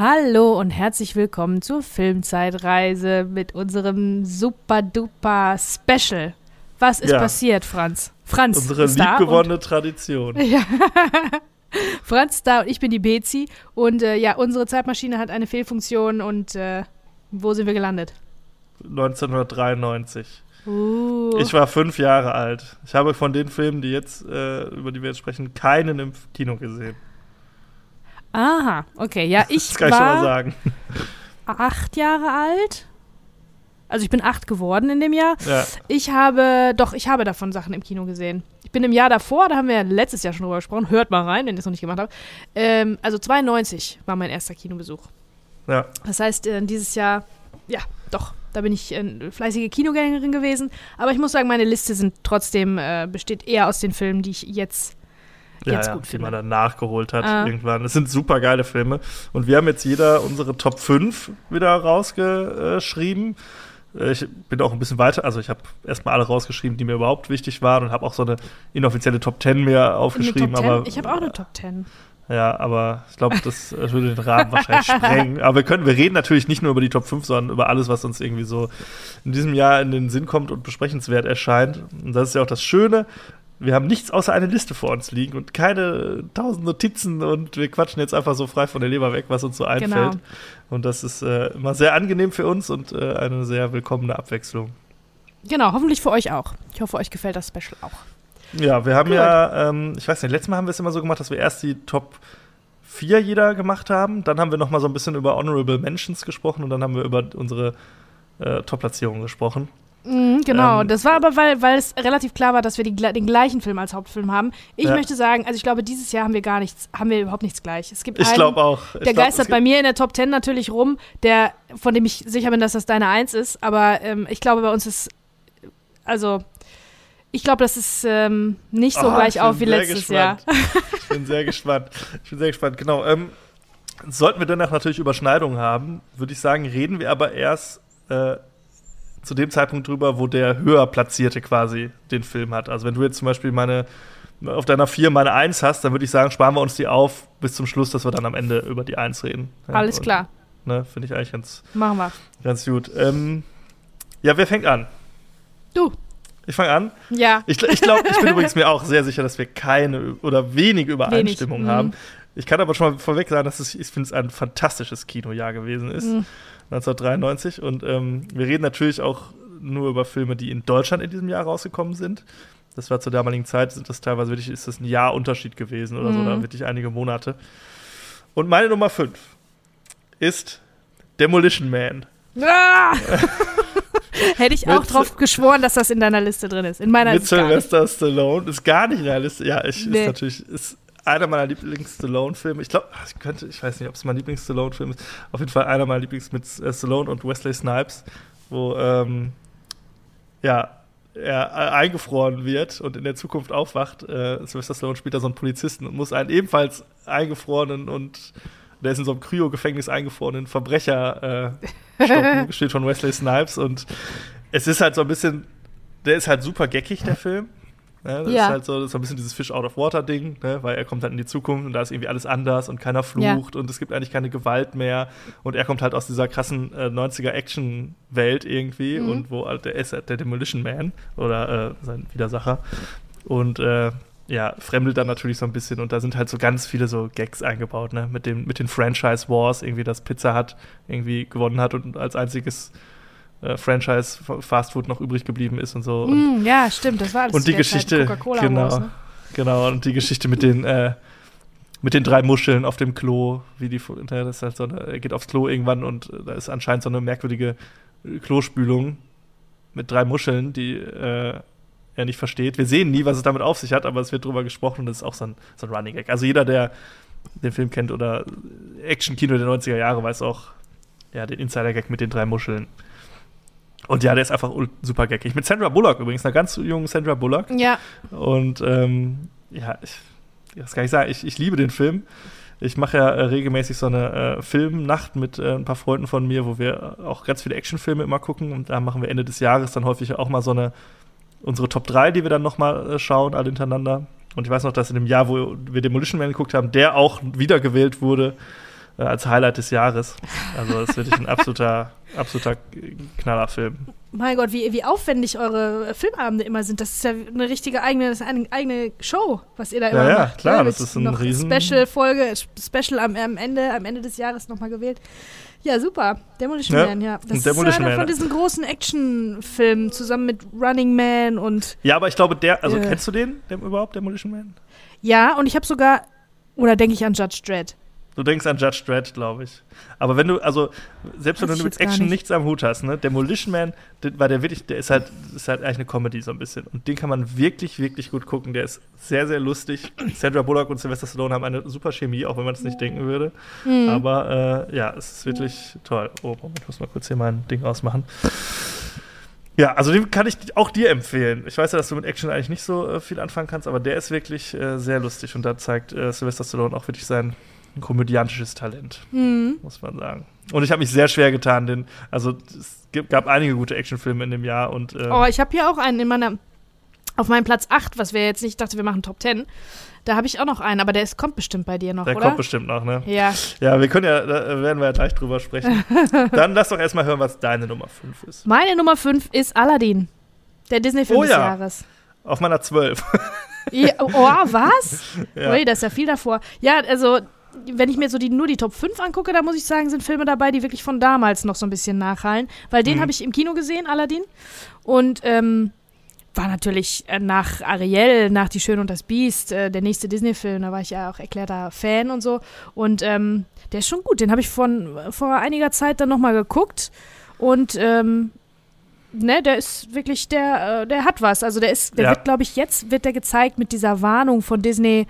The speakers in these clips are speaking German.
Hallo und herzlich willkommen zur Filmzeitreise mit unserem super duper Special. Was ist Ja. passiert, Franz? Franz Unsere ist da liebgewonnene Tradition. ja. Franz da und ich bin die Bezi und äh, ja, unsere Zeitmaschine hat eine Fehlfunktion und äh, wo sind wir gelandet? 1993. Uh, Ich war fünf Jahre alt. Ich habe von den Filmen, die jetzt, äh, über die wir jetzt sprechen, keinen im Kino gesehen. Aha, okay, ja, ich Das kann ich schon mal war sagen. acht Jahre alt. Also ich bin acht geworden in dem Jahr. Ja. Ich habe, doch, ich habe davon Sachen im Kino gesehen. Ich bin im Jahr davor, da haben wir ja letztes Jahr schon drüber gesprochen, hört mal rein, wenn ihr es noch nicht gemacht habt. Ähm, also 92 war mein erster Kinobesuch. ja. Das heißt, äh, dieses Jahr, ja, doch, da bin ich äh, fleißige Kinogängerin gewesen. Aber ich muss sagen, meine Liste sind trotzdem, äh, besteht eher aus den Filmen, die ich jetzt, jetzt ja, gut die finde. man dann nachgeholt hat Ah. irgendwann. Es sind super geile Filme. Und wir haben jetzt jeder unsere Top 5 wieder rausgeschrieben. Ich bin auch ein bisschen weiter, also ich habe erstmal alle rausgeschrieben, die mir überhaupt wichtig waren und habe auch so eine inoffizielle Top 10 mir aufgeschrieben. Top 10? aber ich habe auch eine Top 10. Ja, aber ich glaube, das würde den Rahmen wahrscheinlich sprengen. Aber wir können, wir reden natürlich nicht nur über die Top 5, sondern über alles, was uns irgendwie so in diesem Jahr in den Sinn kommt und besprechenswert erscheint. Und das ist ja auch das Schöne. Wir haben nichts außer eine Liste vor uns liegen und keine tausend Notizen und wir quatschen jetzt einfach so frei von der Leber weg, was uns so einfällt. Genau. Und das ist äh, immer sehr angenehm für uns und äh, eine sehr willkommene Abwechslung. Genau, hoffentlich für euch auch. Ich hoffe, euch gefällt das Special auch. Ja, wir haben Gut. ja, ähm, ich weiß nicht, letztes Mal haben wir es immer so gemacht, dass wir erst die Top 4 jeder gemacht haben. Dann haben wir noch mal so ein bisschen über Honorable Mentions gesprochen und dann haben wir über unsere äh, Top-Platzierungen gesprochen. Mhm, genau, Ähm, das war aber, weil, weil es relativ klar war, dass wir die, den gleichen Film als Hauptfilm haben. Ich Ja. möchte sagen, also ich glaube, dieses Jahr haben wir gar nichts, haben wir überhaupt nichts gleich. Es gibt Ich einen, glaube auch. Ich der glaub, geistert bei mir in der Top 10 natürlich rum, der, von dem ich sicher bin, dass das deine Eins ist, aber ähm, ich glaube, bei uns ist, also, ich glaube, das ist ähm, nicht so Ah, gleich ich auf wie letztes Jahr. gespannt. Ich bin sehr gespannt. Ich bin sehr gespannt, genau. Ähm, sollten wir danach natürlich Überschneidungen haben, würde ich sagen, reden wir aber erst äh, zu dem Zeitpunkt drüber, wo der höher Platzierte quasi den Film hat. Also wenn du jetzt zum Beispiel meine auf deiner 4 meine 1 hast, dann würde ich sagen, sparen wir uns die auf bis zum Schluss, dass wir dann am Ende über die 1 reden. Ja, Alles und, klar, Ne, Finde ich eigentlich ganz, machen wir. ganz gut. Ähm, ja, wer fängt an? Du, Ich fange an. ja. Ich, ich glaube, ich bin übrigens mir auch sehr sicher, dass wir keine oder wenig Übereinstimmung Wenig, haben. mhm. Ich kann aber schon mal vorweg sagen, dass es, ich finde es ein fantastisches Kinojahr gewesen ist, Mhm. 1993. Und ähm, wir reden natürlich auch nur über Filme, die in Deutschland in diesem Jahr rausgekommen sind. Das war zur damaligen Zeit, sind das teilweise wirklich, ist das ein Jahr Unterschied gewesen oder so, Mhm. oder wirklich einige Monate. Und meine Nummer 5 ist Demolition Man. Ah! Hätte ich auch Mit- drauf geschworen, dass das in deiner Liste drin ist. In meiner mit. Sylvester Stallone. Ist gar nicht in der Liste. Ja, ich, Nee. ist natürlich ist einer meiner Lieblings-Stallone-Filme. Ich glaube, ich könnte, ich weiß nicht, ob es mein Lieblings-Stallone-Film ist. Auf jeden Fall einer meiner Lieblings mit äh, Stallone und Wesley Snipes, wo ähm, ja er äh, eingefroren wird und in der Zukunft aufwacht. Äh, Sylvester Stallone spielt da so einen Polizisten und muss einen ebenfalls eingefrorenen und der ist in so einem Kryo-Gefängnis eingefrorenen Verbrecher äh, stoppen, gespielt von Wesley Snipes. Und es ist halt so ein bisschen, der ist halt super geckig, der Film. Ja, das Ja. ist halt so, das ist ein bisschen dieses Fish out of water Ding, ne? weil er kommt halt in die Zukunft und da ist irgendwie alles anders und keiner flucht und es gibt eigentlich keine Gewalt mehr und er kommt halt aus dieser krassen äh, 90er Action Welt irgendwie Mhm. und wo halt der ist halt der Demolition Man oder äh, sein Widersacher und äh, ja, fremdelt dann natürlich so ein bisschen und da sind halt so ganz viele so Gags eingebaut, ne, mit dem mit den Franchise Wars, irgendwie das Pizza Hut irgendwie gewonnen hat und als einziges äh, Franchise Fast Food noch übrig geblieben ist und so und Mm, ja, stimmt, das war alles und die Geschichte, Coca-Cola genau, Wars, ne? genau, und die Geschichte mit den, äh, mit den drei Muscheln auf dem Klo, wie die, das halt so eine, er geht aufs Klo irgendwann und äh, da ist anscheinend so eine merkwürdige äh, Klospülung mit drei Muscheln, die äh, er nicht versteht. Wir sehen nie, was es damit auf sich hat, aber es wird drüber gesprochen und das ist auch so ein, so ein Running Gag. Also jeder, der den Film kennt oder Action-Kino der 90er Jahre, weiß auch, ja, den Insider-Gag mit den drei Muscheln. Und ja, der ist einfach super gackig. Mit Sandra Bullock übrigens, einer ganz jungen Sandra Bullock. Ja, Und ähm, ja, ich, das kann ich sagen, ich, ich liebe den Film. Ich mache ja äh, regelmäßig so eine äh, Filmnacht mit äh, ein paar Freunden von mir, wo wir auch ganz viele Actionfilme immer gucken. Und da machen wir Ende des Jahres dann häufig auch mal so eine, unsere Top 3, die wir dann nochmal äh, schauen, alle hintereinander. Und ich weiß noch, dass in dem Jahr, wo wir Demolition Man geguckt haben, der auch wiedergewählt wurde äh, als Highlight des Jahres. Also das ist wirklich ein absoluter, absoluter Knallerfilm. Mein Gott, wie, wie aufwendig eure Filmabende immer sind. Das ist ja eine richtige eigene, eine eigene Show, was ihr da immer Ja, ja, macht. klar, ne? das ist ein riesen- Special-Folge, Special am, am, Ende, am Ende des Jahres nochmal gewählt. Ja, super. Demolition Ja, Man, ja. Das Demolition ist einer Man. von diesen großen Actionfilmen zusammen mit Running Man und Ja, aber ich glaube, der, also Äh. kennst du den, dem überhaupt, Demolition Man? ja, und ich habe sogar, oder denke ich an Judge Dredd. Du denkst an Judge Dredd, glaube ich. Aber wenn du, also, selbst wenn du mit Action nicht. nichts am Hut hast, ne, Demolition Man, der, weil der wirklich, der ist halt, ist halt eigentlich eine Comedy so ein bisschen. Und den kann man wirklich, wirklich gut gucken. Der ist sehr, sehr lustig. Sandra Bullock und Sylvester Stallone haben eine super Chemie, auch wenn man es nicht denken würde. Mhm. Aber äh, ja, es ist wirklich toll. Oh, Moment, ich muss mal kurz hier mein Ding ausmachen. Ja, also den kann ich auch dir empfehlen. Ich weiß ja, dass du mit Action eigentlich nicht so äh, viel anfangen kannst, aber der ist wirklich äh, sehr lustig und da zeigt äh, Sylvester Stallone auch wirklich sein komödiantisches Talent, Mhm. muss man sagen. Und ich habe mich sehr schwer getan, denn also es gab einige gute Actionfilme in dem Jahr und äh, Oh, ich habe hier auch einen in meiner, auf meinem Platz 8, was wir jetzt nicht, ich dachte, wir machen Top 10. Da habe ich auch noch einen, aber der ist, kommt bestimmt bei dir noch, der oder? kommt bestimmt noch, ne? ja, Ja, wir können ja, da werden wir ja gleich drüber sprechen. Dann lass doch erstmal hören, was deine Nummer 5 ist. meine Nummer 5 ist Aladdin. Der Disney-Film Oh des ja. Jahres. Auf meiner 12. Ja, oh, was? ja. Ui, da ist ja viel davor. Ja, also, wenn ich mir so die, nur die Top 5 angucke, da muss ich sagen, sind Filme dabei, die wirklich von damals noch so ein bisschen nachhallen. Weil den Mhm. habe ich im Kino gesehen, Aladdin. Und ähm, war natürlich äh, nach Ariel, nach Die Schöne und das Biest, äh, der nächste Disney-Film. Da war ich ja auch erklärter Fan und so. Und ähm, der ist schon gut. Den habe ich von, vor einiger Zeit dann nochmal geguckt. Und ähm, ne, der ist wirklich, der, äh, der hat was. Also der ist, der Ja. wird, glaube ich, jetzt wird der gezeigt mit dieser Warnung von Disney,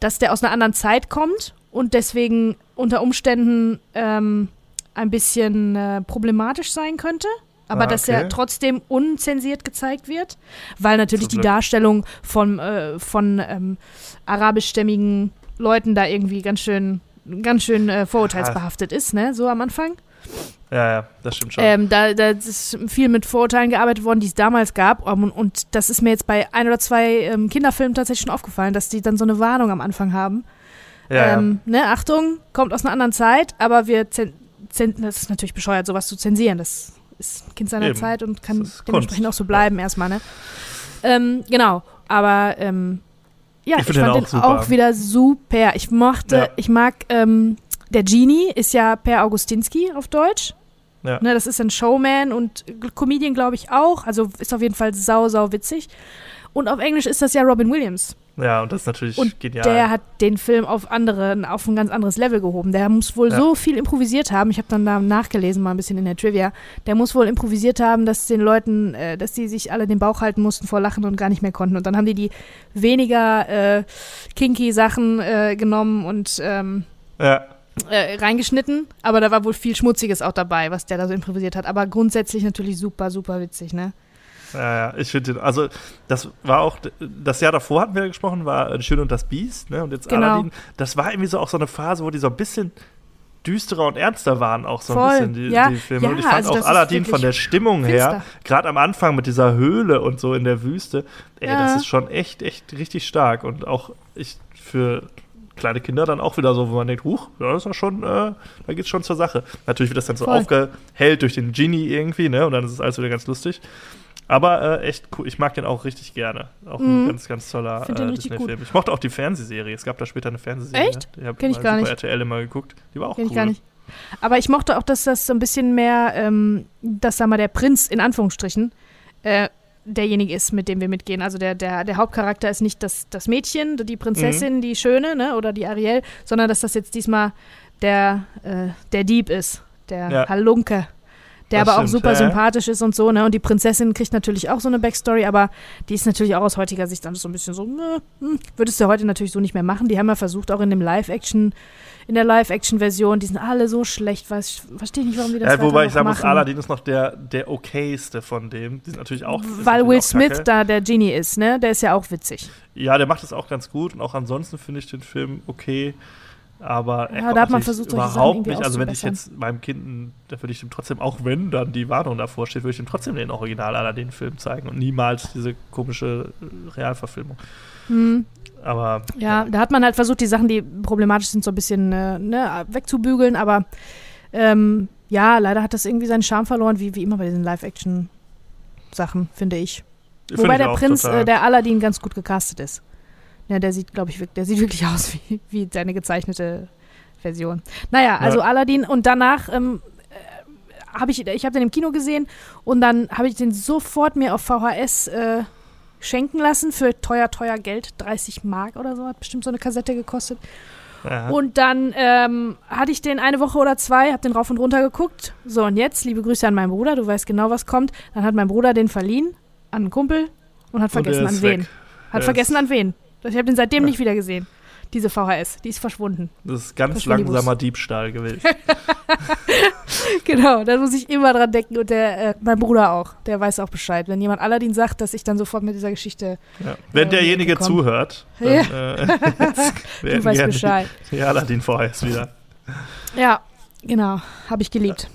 dass der aus einer anderen Zeit kommt und deswegen unter Umständen ähm, ein bisschen äh, problematisch sein könnte. Aber Ah, dass okay. er trotzdem unzensiert gezeigt wird, weil natürlich die. Darstellung von, äh, von ähm, arabischstämmigen Leuten da irgendwie ganz schön, ganz schön äh, vorurteilsbehaftet ist, ne? So am Anfang. ja, ja, das stimmt schon. Ähm, da, da ist viel mit Vorurteilen gearbeitet worden, die es damals gab. Um, und das ist mir jetzt bei ein oder zwei ähm, Kinderfilmen tatsächlich schon aufgefallen, dass die dann so eine Warnung am Anfang haben. Ja, ähm, ne, Achtung, kommt aus einer anderen Zeit, aber wir zen zen das ist natürlich bescheuert, sowas zu zensieren. Das ist ein Kind seiner Eben. Zeit und kann dementsprechend Kunst. auch so bleiben erstmal, ne? Ähm, genau, aber ähm, ja, Ich ich, find den fand auch den auch wieder super. Ich mochte, Ja. ich mag, ähm, der Genie ist ja Per Augustinski auf Deutsch. Ja. Ne, das ist ein Showman und Comedian, glaube ich, auch. Also ist auf jeden Fall sau, sau witzig. Und auf Englisch ist das ja Robin Williams. Ja, und das ist natürlich Und genial. der hat den Film auf andere, auf ein ganz anderes Level gehoben. Der muss wohl Ja. so viel improvisiert haben. Ich habe dann da nachgelesen, mal ein bisschen in der Trivia. Der muss wohl improvisiert haben, dass den Leuten, äh, dass die sich alle den Bauch halten mussten vor Lachen und gar nicht mehr konnten. Und dann haben die die weniger äh, kinky Sachen äh, genommen und ähm, ja. äh, reingeschnitten. Aber da war wohl viel Schmutziges auch dabei, was der da so improvisiert hat. Aber grundsätzlich natürlich super, super witzig, ne? Ja, ja, ich finde den, also das war auch, das Jahr davor hatten wir gesprochen, war äh, Die Schöne und das Biest, ne, und jetzt Genau. Aladdin. Das war irgendwie so auch so eine Phase, wo die so ein bisschen düsterer und ernster waren, auch so Voll, ein bisschen, die, ja. die Filme. Ja, und ich fand also auch Aladdin von der Stimmung her, gerade am Anfang mit dieser Höhle und so in der Wüste, ey, Ja. das ist schon echt, echt richtig stark. Und auch ich für kleine Kinder dann auch wieder so, wo man denkt, huch, ja, das ist ja schon, äh, da geht's schon zur Sache. Natürlich wird das dann so Voll. aufgehellt durch den Genie irgendwie, ne? Und dann ist es alles wieder ganz lustig. Aber äh, echt cool. Ich mag den auch richtig gerne. Auch ein Mhm. ganz, ganz toller äh, Disney-Film. Ich mochte auch die Fernsehserie. Es gab da später eine Fernsehserie. Echt? Die hab Kenn ich gar nicht. RTL immer geguckt. Die war auch Kenn cool. ich gar nicht. Aber ich mochte auch, dass das so ein bisschen mehr, ähm, dass da mal der Prinz in Anführungsstrichen äh, derjenige ist, mit dem wir mitgehen. Also der, der, der Hauptcharakter ist nicht das, das Mädchen, die Prinzessin, die Schöne, ne, oder die Ariel, sondern dass das jetzt diesmal der, äh, der Dieb ist, der Ja. Halunke. Der Das aber auch super ja, sympathisch ist und so, ne? Und die Prinzessin kriegt natürlich auch so eine Backstory, aber die ist natürlich auch aus heutiger Sicht dann so ein bisschen so, ne, hm, würdest du heute natürlich so nicht mehr machen. Die haben ja versucht, auch in dem Live-Action, in der Live-Action-Version, die sind alle so schlecht, weiß, verstehe ich nicht, warum die das Ja, wobei ich sagen muss. Aladdin ist noch der, der okayste von dem. Die sind natürlich auch. Weil Will auch Smith da der Genie ist, ne? Der ist ja auch witzig. Ja, der macht es auch ganz gut. Und auch ansonsten finde ich den Film okay. Aber ja, da hat man versucht, überhaupt nicht. Also wenn ich jetzt meinem Kind, da würde ich ihm trotzdem, auch wenn dann die Warnung davor steht, würde ich ihm trotzdem den Original Aladdin-Film zeigen und niemals diese komische äh, Realverfilmung. Hm. Aber ja, ja, da hat man halt versucht, die Sachen, die problematisch sind, so ein bisschen äh, ne, wegzubügeln. Aber ähm, ja, leider hat das irgendwie seinen Charme verloren, wie, wie immer bei diesen Live-Action-Sachen, finde ich. Find Wobei ich der Prinz, äh, der Aladdin, ganz gut gecastet ist. Ja, der sieht, glaube ich, der sieht wirklich aus wie, wie seine gezeichnete Version. Naja, also ja. Aladdin und danach ähm, äh, habe ich, ich habe den im Kino gesehen und dann habe ich den sofort mir auf VHS äh, schenken lassen für teuer, teuer Geld. 30 Mark oder so hat bestimmt so eine Kassette gekostet. Aha. Und dann ähm, hatte ich den eine Woche oder zwei, habe den rauf und runter geguckt. So, und jetzt, liebe Grüße an meinen Bruder, du weißt genau, was kommt. Dann hat mein Bruder den verliehen an einen Kumpel und hat vergessen, an wen. Hat vergessen, an wen. Ich habe den seitdem ja. nicht wieder gesehen. Diese VHS, die ist verschwunden. Das ist ganz langsamer Diebstahl gewesen. genau, da muss ich immer dran denken und der, äh, mein Bruder auch, der weiß auch Bescheid. Wenn jemand Aladdin sagt, dass ich dann sofort mit dieser Geschichte. Ja. Wenn äh, derjenige bekomme. zuhört, dann ja. äh, du weißt Bescheid. Die, die Aladdin VHS wieder. Ja, genau, habe ich geliebt.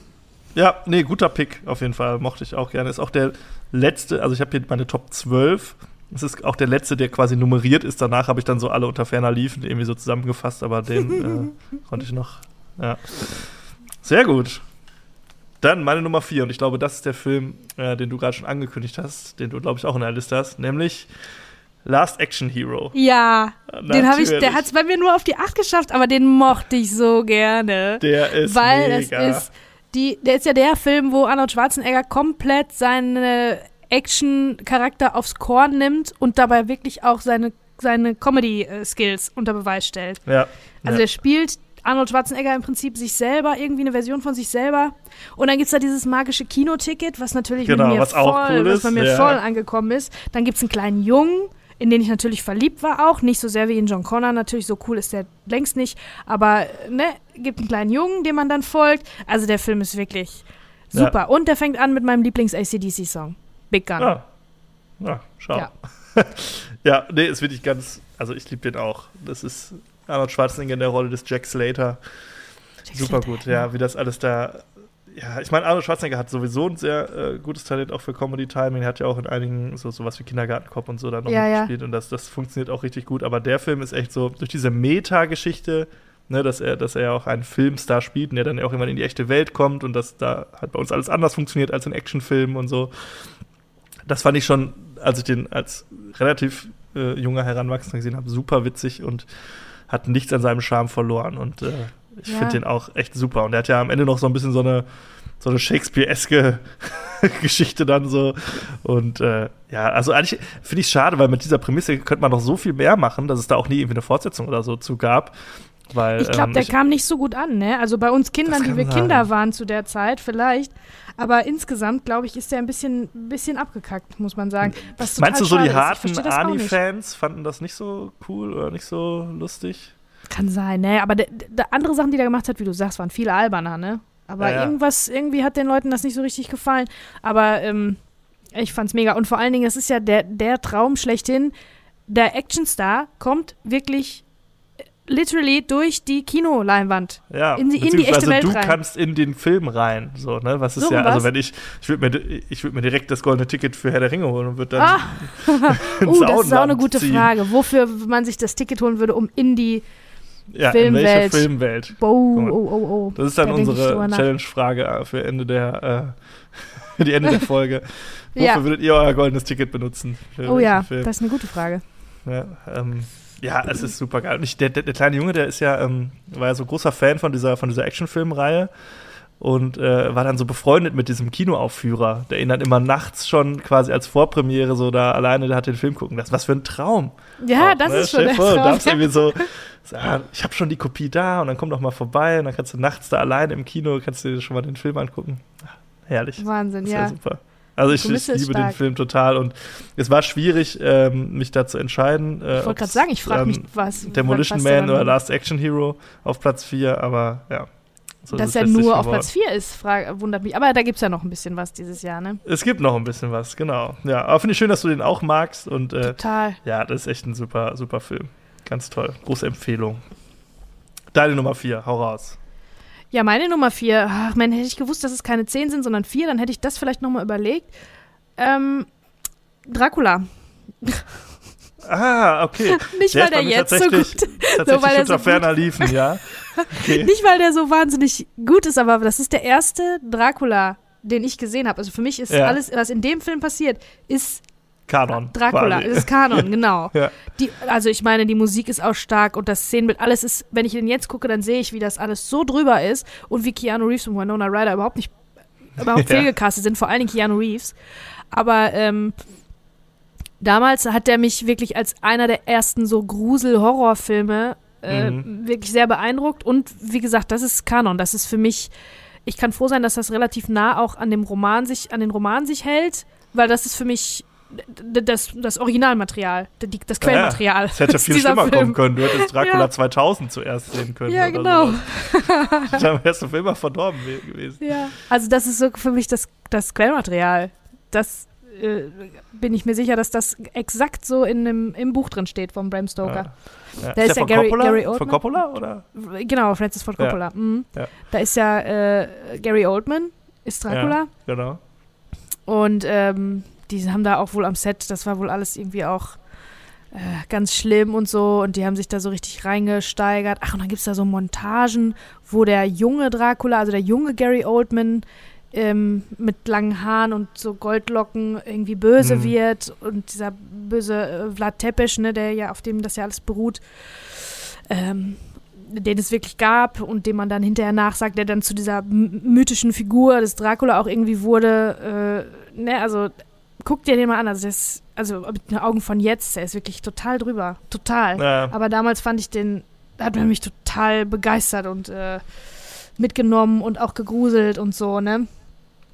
Ja, nee, guter Pick auf jeden Fall, mochte ich auch gerne. Ist auch der letzte, also ich habe hier meine Top 12 das ist auch der letzte, der quasi nummeriert ist. Danach habe ich dann so alle unter ferner liefen irgendwie so zusammengefasst, aber den äh, konnte ich noch. Ja. Sehr gut. Dann meine Nummer vier, und ich glaube, das ist der Film, äh, den du gerade schon angekündigt hast, den du, glaube ich, auch in der Liste hast, nämlich Last Action Hero. Ja, Natürlich. den habe ich, der hat es bei mir nur auf die acht geschafft, aber den mochte ich so gerne. Der ist weil mega. es ist die, der ist ja der Film, wo Arnold Schwarzenegger komplett seine Action-Charakter aufs Korn nimmt und dabei wirklich auch seine, seine Comedy-Skills unter Beweis stellt. Ja. Also ja. der spielt Arnold Schwarzenegger im Prinzip sich selber, irgendwie eine Version von sich selber. Und dann gibt es da dieses magische Kinoticket, was natürlich genau, mit mir was voll, cool was bei mir ja. voll angekommen ist. Dann gibt es einen kleinen Jungen, in den ich natürlich verliebt war auch. Nicht so sehr wie in John Connor, natürlich, so cool ist der längst nicht. Aber, ne, gibt einen kleinen Jungen, dem man dann folgt. Also der Film ist wirklich super. Ja. Und der fängt an mit meinem Lieblings-ACDC-Song. Big Gun. Ah. Ja, schau. Ja. ja, nee, ist wirklich ganz, also ich liebe den auch. Das ist Arnold Schwarzenegger in der Rolle des Jack Slater. Jack Super Slater, gut, ja, ja, wie das alles da. Ja, ich meine, Arnold Schwarzenegger hat sowieso ein sehr äh, gutes Talent auch für Comedy Timing. Er hat ja auch in einigen so sowas wie Kindergartenkopf und so da noch ja, mitgespielt ja. und das, das funktioniert auch richtig gut. Aber der Film ist echt so durch diese Meta-Geschichte, ne, dass er, dass er auch einen Filmstar spielt und der dann auch irgendwann in die echte Welt kommt und dass da halt bei uns alles anders funktioniert als in Actionfilmen und so das fand ich schon, als ich den als relativ äh, junger Heranwachsender gesehen habe, super witzig und hat nichts an seinem Charme verloren. Und äh, ich ja. finde den auch echt super. Und er hat ja am Ende noch so ein bisschen so eine, so eine Shakespeare-eske Geschichte dann so. Und äh, ja, also eigentlich finde ich es schade, weil mit dieser Prämisse könnte man noch so viel mehr machen, dass es da auch nie irgendwie eine Fortsetzung oder so zu gab. Weil, ich glaube, ähm, der kam nicht so gut an, ne? Also bei uns Kindern, die wir sein. Kinder waren zu der Zeit, vielleicht. Aber insgesamt, glaube ich, ist der ein bisschen, bisschen abgekackt, muss man sagen. Was Meinst du so die harten Ani-Fans fanden das nicht so cool oder nicht so lustig? Kann sein, ne? Aber de, de andere Sachen, die der gemacht hat, wie du sagst, waren viel alberner, ne? Aber ja, ja. irgendwas, irgendwie hat den Leuten das nicht so richtig gefallen. Aber ähm, ich fand's mega. Und vor allen Dingen, es ist ja der, der Traum schlechthin. Der Actionstar kommt wirklich literally durch die Kinoleinwand. Ja, in die, in die echte Welt du rein. kannst in den Film rein, so, ne? Was ist so ja, was? also wenn ich, ich würde mir, ich würde mir direkt das goldene Ticket für Herr der Ringe holen und würde dann ah. uh, das ist auch eine gute ziehen. Frage, wofür man sich das Ticket holen würde, um in die ja, Filmwelt. In welche Filmwelt? Oh, oh, oh, oh. Das ist dann da unsere Challenge-Frage äh, für Ende der, äh, die Ende der Folge. Wofür ja. würdet ihr euer goldenes Ticket benutzen? oh ja, Film? das ist eine gute Frage. Ja, ähm, ja, es ist super geil. Und ich, der, der, der, kleine Junge, der ist ja, ähm, war ja so großer Fan von dieser, von dieser Actionfilmreihe und äh, war dann so befreundet mit diesem Kinoaufführer, der ihn dann immer nachts schon quasi als Vorpremiere so da alleine, der hat den Film gucken lassen. Was für ein Traum. Ja, auch, das ne? ist schon der vor, Traum. Du darfst irgendwie so, so ah, ich habe schon die Kopie da und dann komm doch mal vorbei und dann kannst du nachts da alleine im Kino, kannst du dir schon mal den Film angucken. Ach, herrlich. Wahnsinn, ja. Super. Also ich, ich liebe den Film total und es war schwierig, ähm, mich da zu entscheiden. Äh, ich wollte gerade sagen, ich frage ähm, mich, was. Demolition Man oder Last Action Hero auf Platz 4, aber ja. So Dass er nur auf Platz 4 ist, frag, wundert mich. Aber da gibt es ja noch ein bisschen was dieses Jahr, ne? Es gibt noch ein bisschen was, genau. Ja, aber finde ich schön, dass du den auch magst. Und, äh, Total. Ja, das ist echt ein super, super Film. Ganz toll. Große Empfehlung. Deine Nummer vier, hau raus. Ja, meine Nummer vier. Ach, man, hätte ich gewusst, dass es keine zehn sind, sondern vier, dann hätte ich das vielleicht nochmal überlegt. Ähm, Dracula. Ah, okay. Nicht, Der weil der jetzt so gut Tatsächlich weil er unter so ferner liefen, ja. Okay. Nicht, weil der so wahnsinnig gut ist, aber das ist der erste Dracula, den ich gesehen habe. Also für mich ist Ja. alles, was in dem Film passiert, ist Kanon. Dracula, quasi. ist Kanon, genau. Ja. Die, also ich meine, die Musik ist auch stark und das Szenenbild, alles ist, wenn ich den jetzt gucke, dann sehe ich, wie das alles so drüber ist und wie Keanu Reeves und Winona Ryder überhaupt nicht, überhaupt Ja. fehlgecastet sind, vor allen Dingen Keanu Reeves. Aber ähm, damals hat der mich wirklich als einer der ersten so Grusel-Horrorfilme äh, Mhm. wirklich sehr beeindruckt und wie gesagt, das ist Kanon, das ist für mich, ich kann froh sein, dass das relativ nah auch an dem Roman sich, an den Roman sich hält, weil das ist für mich das, das Originalmaterial, das Quellmaterial. Es hätte viel schlimmer Film. kommen können. Du hättest Dracula Ja. 2000 zuerst sehen können. Ja, genau. Dann wärst du für immer verdorben we- gewesen. Ja. Also das ist so für mich das, das Quellmaterial. Das äh, bin ich mir sicher, dass das exakt so in dem, im Buch drin steht vom Bram Stoker. Ja. Da ist der ja von Gary- Coppola? Gary Von Oldman. Coppola oder? Genau, Francis Ford Ja. Coppola. Mhm. Ja. Da ist ja äh, Gary Oldman, ist Dracula. Genau. Und ähm, die haben da auch wohl am Set, das war wohl alles irgendwie auch äh, ganz schlimm und so. Und die haben sich da so richtig reingesteigert. Ach, und dann gibt es da so Montagen, wo der junge Dracula, also der junge Gary Oldman, ähm, mit langen Haaren und so Goldlocken irgendwie böse Mhm. wird. Und dieser böse äh, Vlad Tepes, ne, der ja, auf dem das ja alles beruht, ähm, den es wirklich gab und dem man dann hinterher nachsagt, der dann zu dieser mythischen Figur des Dracula auch irgendwie wurde. Äh, ne, also guck dir den mal an. Also, das, also mit den Augen von jetzt, der ist wirklich total drüber. Total. Ja. Aber damals fand ich den, hat man mich total begeistert und äh, mitgenommen und auch gegruselt und so, ne?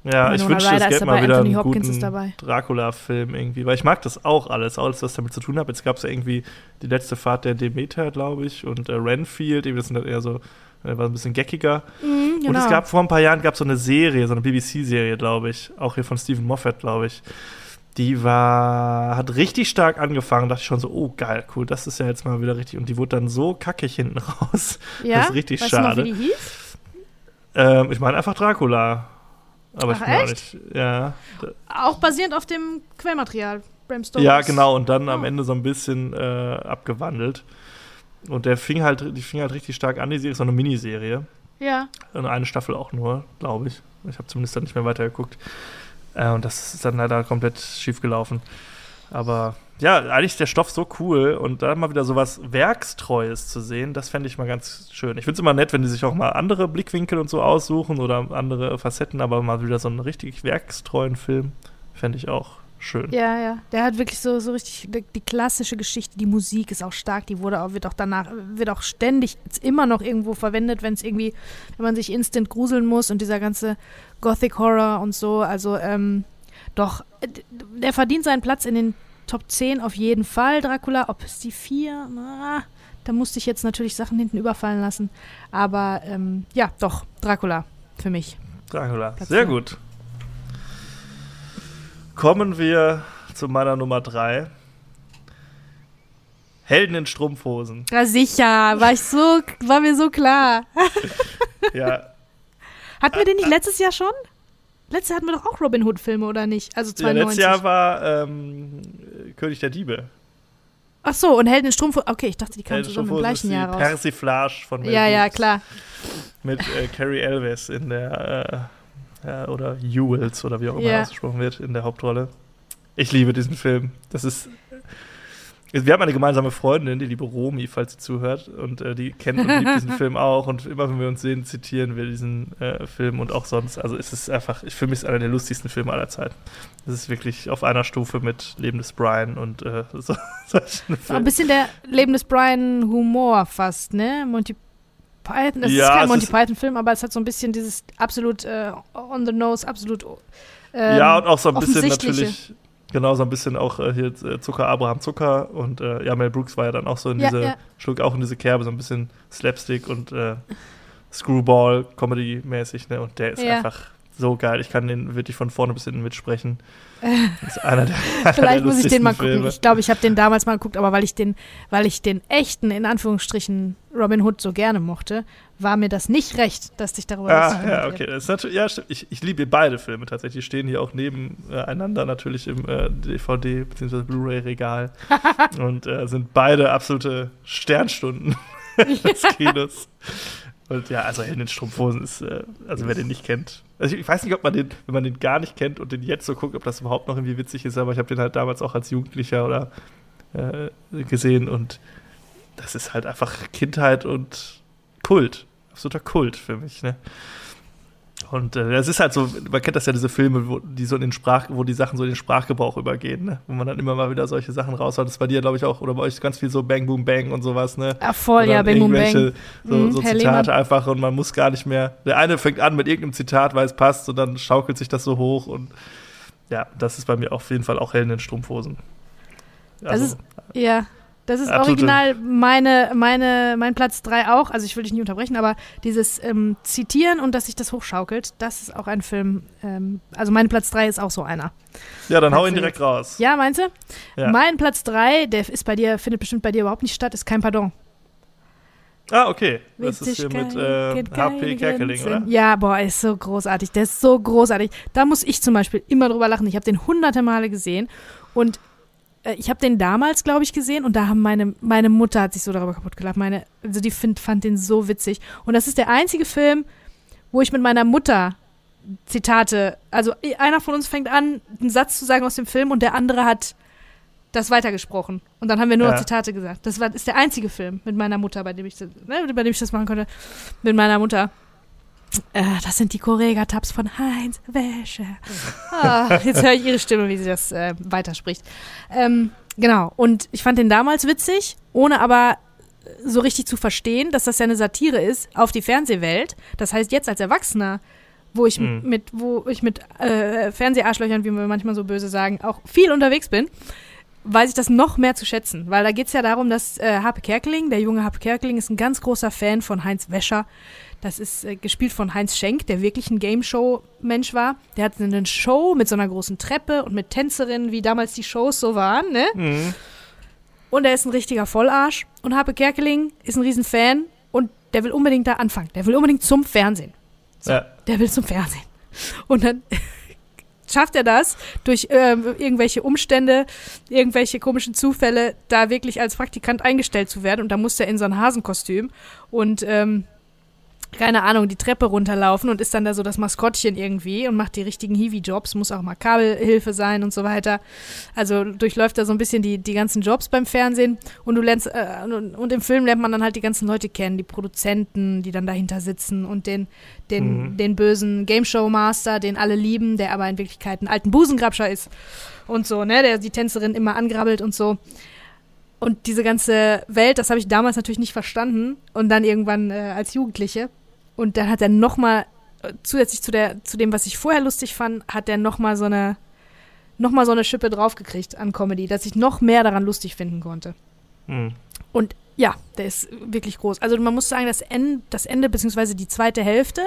Ja, ich wünschte, es ist gäbe mal wieder Anthony einen Hopkins guten ist dabei. Dracula-Film irgendwie, weil ich mag das auch alles, alles, was damit zu tun hat. Jetzt gab es ja irgendwie die letzte Fahrt der Demeter, glaube ich, und äh, Renfield, irgendwie das sind dann eher so, war ein bisschen geckiger. Mhm, genau. Und es gab vor ein paar Jahren gab so eine Serie, so eine BBC-Serie, glaube ich, auch hier von Stephen Moffat, glaube ich. Die war, hat richtig stark angefangen, dachte ich schon so, oh geil, cool, das ist ja jetzt mal wieder richtig. Und die wurde dann so kackig hinten raus. ja? das ist richtig weißt Du schade. noch, wie die hieß? Ähm, ich meine einfach Dracula. Aber ich Ach, bin auch echt? nicht, ja. Auch basierend auf dem Quellmaterial. Bram Stoker. Ja, genau, und dann am Oh. Ende so ein bisschen äh, abgewandelt. Und der fing halt, die fing halt richtig stark an, die Serie, so eine Miniserie. Ja. Und eine Staffel auch nur, glaube ich. Ich habe zumindest dann nicht mehr weitergeguckt. Äh, und das ist dann leider komplett schief gelaufen. Aber ja, eigentlich ist der Stoff so cool und da mal wieder so was Werkstreues zu sehen, das fände ich mal ganz schön. Ich finde es immer nett, wenn die sich auch mal andere Blickwinkel und so aussuchen oder andere Facetten, aber mal wieder so einen richtig werkstreuen Film fände ich auch schön. Ja, ja. Der hat wirklich so, so richtig die, klassische Geschichte. Die Musik ist auch stark. Die wurde auch, wird auch danach, wird auch ständig jetzt immer noch irgendwo verwendet, wenn es irgendwie, wenn man sich instant gruseln muss und dieser ganze Gothic Horror und so. Also, ähm, doch, äh, der verdient seinen Platz in den Top 10 auf jeden Fall. Dracula, ob es die 4, na, da musste ich jetzt natürlich Sachen hinten überfallen lassen. Aber ähm, ja, doch, Dracula für mich. Dracula. Platz Sehr vier. gut. Kommen wir zu meiner Nummer drei. Helden in Strumpfhosen. Ja, sicher, war ich so, war mir so klar. Ja, Hatten wir den nicht letztes Jahr schon? Letztes Jahr hatten wir doch auch Robin Hood-Filme, oder nicht? Also ja 92. letztes Jahr war ähm, König der Diebe. Ach so, und Helden in Strumpfhosen. Okay, ich dachte, die kamen zusammen im gleichen Jahr raus. Persiflage von Mel Ja, ja, Brooks klar. Mit äh, Carrie Elwes in der, äh, oder Ewells oder wie auch immer Ja. ausgesprochen wird, in der Hauptrolle. Ich liebe diesen Film. Das ist. Wir haben eine gemeinsame Freundin, die liebe Romi, falls sie zuhört, und äh, die kennt und liebt diesen Film auch. Und immer, wenn wir uns sehen, zitieren wir diesen äh, Film und auch sonst. Also es ist einfach, ich finde, es ist einer der lustigsten Filme aller Zeiten. Es ist wirklich auf einer Stufe mit Leben des Brian und äh, so, solchen War ein Filmen. bisschen der Leben des Brian-Humor fast, ne? Monty Python. Das Ja, ist kein Monty Python-Film, aber es hat so ein bisschen dieses absolut äh, on the nose, absolut. Ähm, ja, und auch so ein bisschen natürlich, genau, so ein bisschen auch äh, hier äh, Zucker, Abraham Zucker und äh, ja, Mel Brooks war ja dann auch so in Ja, diese, ja. schlug auch in diese Kerbe, so ein bisschen Slapstick und äh, Screwball, Comedy-mäßig, ne? Und der ist einfach so geil. Ich kann den wirklich von vorne bis hinten mitsprechen. Das ist einer der, einer Vielleicht der muss ich den mal lustigsten gucken. Ich glaube, ich habe den damals mal geguckt, aber weil ich den, weil ich den echten, in Anführungsstrichen, Robin Hood so gerne mochte, war mir das nicht recht, dass ich darüber Ah, ja, okay. Das ist natürlich, ja, stimmt. Ich, ich liebe beide Filme tatsächlich. Die stehen hier auch nebeneinander natürlich im äh, DVD- bzw. Blu-ray-Regal. und äh, sind beide absolute Sternstunden des Kinos. Und ja, also Helden in Strumpfhosen ist, äh, also wer den nicht kennt. Also ich, ich weiß nicht, ob man den, wenn man den gar nicht kennt und den jetzt so guckt, ob das überhaupt noch irgendwie witzig ist, aber ich habe den halt damals auch als Jugendlicher oder äh, gesehen und das ist halt einfach Kindheit und Kult. Absoluter Kult für mich, ne? Und äh, das ist halt so, man kennt das ja, diese Filme, wo die so in den Sprach, wo die Sachen so in den Sprachgebrauch übergehen, ne? Wo man dann immer mal wieder solche Sachen raushaut. Das ist bei dir, glaube ich, auch, oder bei euch ganz viel so Bang Boom Bang und sowas, ne? Ach voll, Oder ja, Bang Boom Bang. So, Mhm, so Zitate einfach und man muss gar nicht mehr. Der eine fängt an mit irgendeinem Zitat, weil es passt und dann schaukelt sich das so hoch und ja, das ist bei mir auf jeden Fall auch Helden in Strumpfhosen. Also, ist- Ja, das ist original meine, meine, mein Platz 3 auch. Also ich will dich nicht unterbrechen, aber dieses ähm, Zitieren und dass sich das hochschaukelt, das ist auch ein Film. Ähm, also mein Platz 3 ist auch so einer. ja, dann hau ihn direkt raus. Ja, meinst du? Ja. Mein Platz 3, der ist bei dir, findet bestimmt bei dir überhaupt nicht statt, ist kein Pardon. Ah, okay. Das ist hier mit äh, HP Kerkeling, oder? Ja, boah, ist so großartig. Der ist so großartig. Da muss ich zum Beispiel immer drüber lachen. Ich habe den hunderte Male gesehen und ich habe den damals, glaube ich, gesehen und da haben meine, meine Mutter hat sich so darüber kaputt gelacht. Meine, also die find, fand den so witzig. Und das ist der einzige Film, wo ich mit meiner Mutter Zitate, also einer von uns fängt an, einen Satz zu sagen aus dem Film und der andere hat das weitergesprochen. Und dann haben wir nur noch Ja. Zitate gesagt. Das war, ist der einzige Film mit meiner Mutter, bei dem ich, das- ne, bei dem ich das machen konnte. Mit meiner Mutter. Äh, das sind die Correga-Tabs von Heinz Wäsche. Ah, jetzt höre ich ihre Stimme, wie sie das äh, weiterspricht. Ähm, genau. Und ich fand den damals witzig, ohne aber so richtig zu verstehen, dass das ja eine Satire ist auf die Fernsehwelt. Das heißt, jetzt als Erwachsener, wo ich Mhm. mit, wo ich mit äh, Fernseharschlöchern, wie wir manchmal so böse sagen, auch viel unterwegs bin, weiß ich das noch mehr zu schätzen. Weil da geht es ja darum, dass äh, Harpe Kerkeling, der junge Harpe Kerkeling, ist ein ganz großer Fan von Heinz Wäscher. Das ist äh, gespielt von Heinz Schenk, der wirklich ein Game-Show-Mensch war. Der hat eine Show mit so einer großen Treppe und mit Tänzerinnen, wie damals die Shows so waren, ne? Mhm. Und er ist ein richtiger Vollarsch. Und Harpe Kerkeling ist ein Riesenfan und der will unbedingt da anfangen. Der will unbedingt zum Fernsehen. So. Ja. Der will zum Fernsehen. Und dann schafft er das durch ähm, irgendwelche Umstände, irgendwelche komischen Zufälle, da wirklich als Praktikant eingestellt zu werden. Und da muss er in so ein Hasenkostüm und ähm, keine Ahnung, die Treppe runterlaufen und ist dann da so das Maskottchen irgendwie und macht die richtigen Hiwi-Jobs, muss auch mal Kabelhilfe sein und so weiter. Also durchläuft er so ein bisschen die, die ganzen Jobs beim Fernsehen und du lernst, äh, und, und im Film lernt man dann halt die ganzen Leute kennen, die Produzenten, die dann dahinter sitzen und den, den, Mhm. den bösen Game-Show-Master, den alle lieben, der aber in Wirklichkeit ein alten Busengrabscher ist und so, ne, der die Tänzerin immer angrabbelt und so. Und diese ganze Welt, das habe ich damals natürlich nicht verstanden und dann irgendwann äh, als Jugendliche. Und dann hat er nochmal, zusätzlich zu, der, zu dem, was ich vorher lustig fand, hat er nochmal so eine, noch mal so eine Schippe draufgekriegt an Comedy, dass ich noch mehr daran lustig finden konnte. Mhm. Und ja, der ist wirklich groß. Also man muss sagen, das Ende, das Ende beziehungsweise die zweite Hälfte,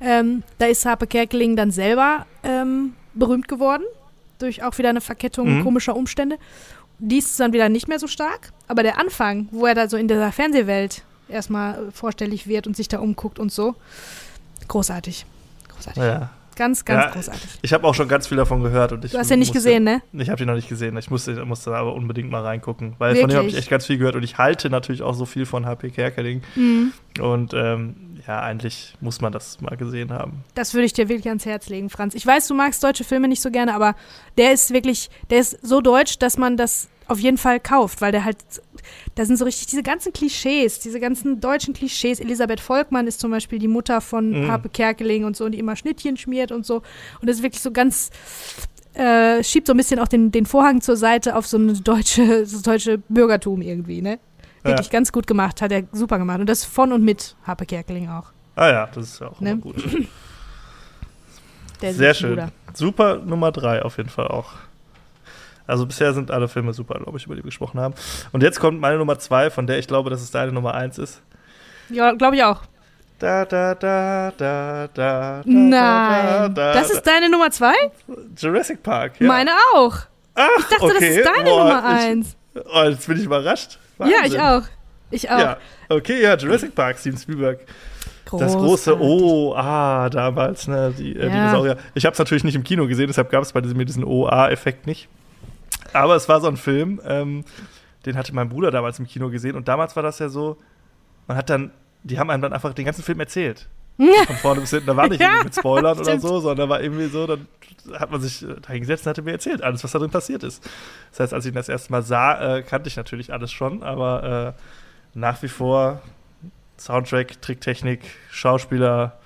ähm, da ist Harpe Kerkeling dann selber ähm, berühmt geworden, durch auch wieder eine Verkettung Mhm. komischer Umstände. Die ist dann wieder nicht mehr so stark, aber der Anfang, wo er da so in dieser Fernsehwelt erstmal äh, vorstellig wird und sich da umguckt und so, großartig. Großartig. Ja. Ganz, ganz Ja, großartig. Ich habe auch schon ganz viel davon gehört. Und ich Du hast ja nicht musste- gesehen, ne? Ich habe den noch nicht gesehen. Ich musste, musste aber unbedingt mal reingucken. Weil von dem habe ich Wirklich? echt ganz viel gehört. Und ich halte natürlich auch so viel von HP Kerkeling. Mhm. Und ähm, ja, eigentlich muss man das mal gesehen haben. Das würde ich dir wirklich ans Herz legen, Franz. Ich weiß, du magst deutsche Filme nicht so gerne, aber der ist wirklich, der ist so deutsch, dass man das auf jeden Fall kauft, weil der halt, da sind so richtig diese ganzen Klischees, diese ganzen deutschen Klischees. Elisabeth Volkmann ist zum Beispiel die Mutter von Mhm. Harpe Kerkeling und so, die immer Schnittchen schmiert und so. Und das ist wirklich so ganz, äh, schiebt so ein bisschen auch den, den Vorhang zur Seite auf so eine deutsche, das deutsche Bürgertum irgendwie, ne? Wirklich ganz gut gemacht, hat er super gemacht. Und das von und mit Harpe Kerkeling auch. Ah ja, das ist ja auch Ne? immer gut. Der Sehr schön. Bruder. Super Nummer drei auf jeden Fall auch. Also bisher sind alle Filme super, glaube ich, über die wir gesprochen haben. Und jetzt kommt meine Nummer zwei, von der ich glaube, dass es deine Nummer eins ist. Ja, glaube ich auch. Da, da, da, da, da, da, Nein. da, da, das ist deine Nummer zwei? Jurassic Park, ja. Meine auch. Ach, Ich dachte, okay. das ist deine Boah, Nummer eins. Oh, jetzt bin ich überrascht. Ja, ich Wahnsinn. auch. Ich auch. Ja, okay, ja, Jurassic Park, Steven Spielberg. Das große Großartig. OA damals, ne, die äh, Ja. Dinosaurier. Ich habe es natürlich nicht im Kino gesehen, deshalb gab es bei diesem, mir diesen OA-Effekt nicht. Aber es war so ein Film, ähm, den hatte mein Bruder damals im Kino gesehen und damals war das ja so, man hat dann, die haben einem dann einfach den ganzen Film erzählt. Von vorne bis hinten, da war nicht Ja, irgendwie mit Spoilern oder so, sondern war irgendwie so, dann hat man sich äh, da hingesetzt und hatte mir erzählt, alles, was da drin passiert ist. Das heißt, als ich ihn das erste Mal sah, äh, kannte ich natürlich alles schon, aber äh, nach wie vor Soundtrack, Tricktechnik, Schauspieler,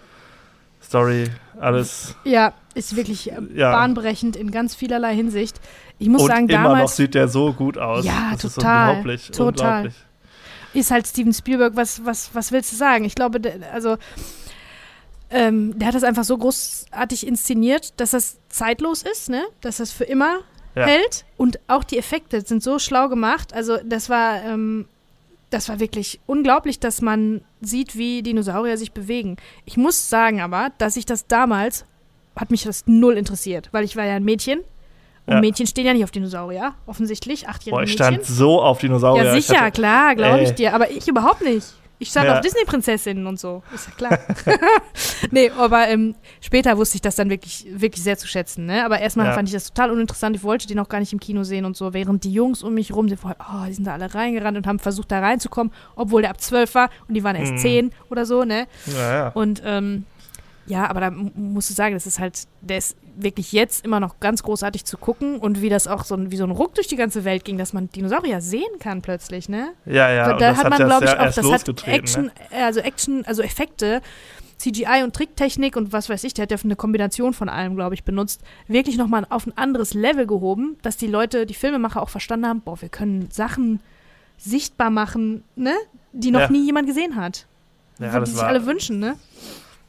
Story, alles. Ja, ist wirklich äh, Ja. bahnbrechend in ganz vielerlei Hinsicht. Ich muss und sagen, immer noch damals sieht der so gut aus. Ja, das total, Ist unglaublich. total. unglaublich. ist halt Steven Spielberg, was, was, was willst du sagen? Ich glaube, also ähm, der hat das einfach so großartig inszeniert, dass das zeitlos ist, ne? Dass das für immer Ja. hält. Und auch die Effekte sind so schlau gemacht. Also das war, ähm, das war wirklich unglaublich, dass man sieht, wie Dinosaurier sich bewegen. Ich muss sagen aber, dass ich das damals, hat mich das null interessiert, weil ich war ja ein Mädchen. Und Ja. Mädchen stehen ja nicht auf Dinosaurier, offensichtlich, achtjährige Boah, ich Mädchen. stand so auf Dinosaurier. Ja, Ich sicher, hatte- klar, glaube ich dir. Aber ich überhaupt nicht. Ich stand Ja. auf Disney-Prinzessinnen und so. Ist ja klar. nee, aber ähm, später wusste ich das dann wirklich, wirklich sehr zu schätzen. Ne? Aber erstmal Ja. fand ich das total uninteressant. Ich wollte den auch gar nicht im Kino sehen und so. Während die Jungs um mich rum sind, voll, oh, die sind da alle reingerannt und haben versucht, da reinzukommen, obwohl der ab zwölf war und die waren erst Mhm. zehn oder so. Ne? Ja, ja. Und ähm, ja, aber da musst du sagen, das ist halt, der ist wirklich jetzt immer noch ganz großartig zu gucken und wie das auch so ein, wie so ein Ruck durch die ganze Welt ging, dass man Dinosaurier sehen kann plötzlich, ne? ja, ja. da hat man, glaube ich, auch, das hat losgetreten, Action, Ne? also Action, also Effekte, CGI und Tricktechnik und was weiß ich, der hat ja eine Kombination von allem, glaube ich, benutzt, wirklich nochmal auf ein anderes Level gehoben, dass die Leute, die Filmemacher auch verstanden haben, boah, wir können Sachen sichtbar machen, ne? Die noch Ja. nie jemand gesehen hat. Ja, die das sich war, alle wünschen, ne?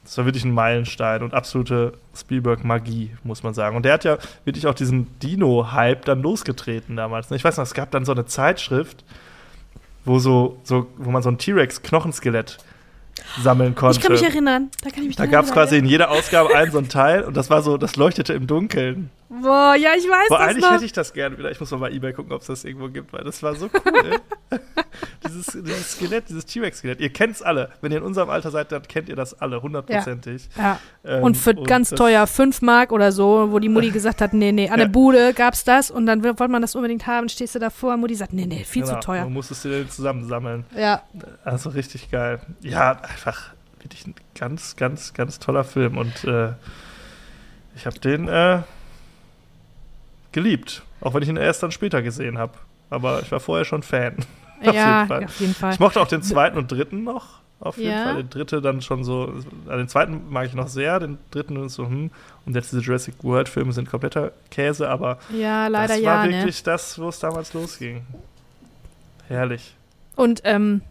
Das war wirklich ein Meilenstein und absolute Spielberg-Magie, muss man sagen. Und der hat ja wirklich auch diesen Dino-Hype dann losgetreten damals. ne? Ich weiß noch, es gab dann so eine Zeitschrift, wo so, so wo man so ein T-Rex-Knochenskelett sammeln konnte. Ich kann mich erinnern. Da Da gab es quasi in jeder Ausgabe ein so ein Teil und das war so, das leuchtete im Dunkeln. Ja. Boah, ja, ich weiß Boah, das eigentlich noch. hätte ich das gerne wieder. Ich muss mal bei Ebay gucken, ob es das irgendwo gibt, weil das war so cool. dieses, dieses Skelett, dieses T-Rex-Skelett. Ihr kennt es alle. Wenn ihr in unserem Alter seid, dann kennt ihr das alle, hundertprozentig. ja. Ähm, Und für ganz das- teuer, 5 Mark oder so, wo die Mutti gesagt hat, nee, nee, an der Ja. Bude gab's das und dann wollte man das unbedingt haben, stehst du davor, Mutti sagt, nee, nee, viel Genau, zu teuer. Man muss es dir zusammensammeln. Ja, Also richtig geil. Ja, einfach wirklich ein ganz, ganz, ganz toller Film. Und äh, ich habe den äh, geliebt. Auch wenn ich ihn erst dann später gesehen habe. Aber ich war vorher schon Fan. Auf ja, jeden Fall. auf jeden Fall. Ich mochte auch den zweiten und dritten noch. Auf jeden Ja. Fall. Den dritte dann schon so. Also den zweiten mag ich noch sehr. Den dritten ist so, hm. Und jetzt diese Jurassic World-Filme sind kompletter Käse. Aber Ja, leider das ja, war ne? wirklich das, wo es damals losging. Herrlich. Und ähm,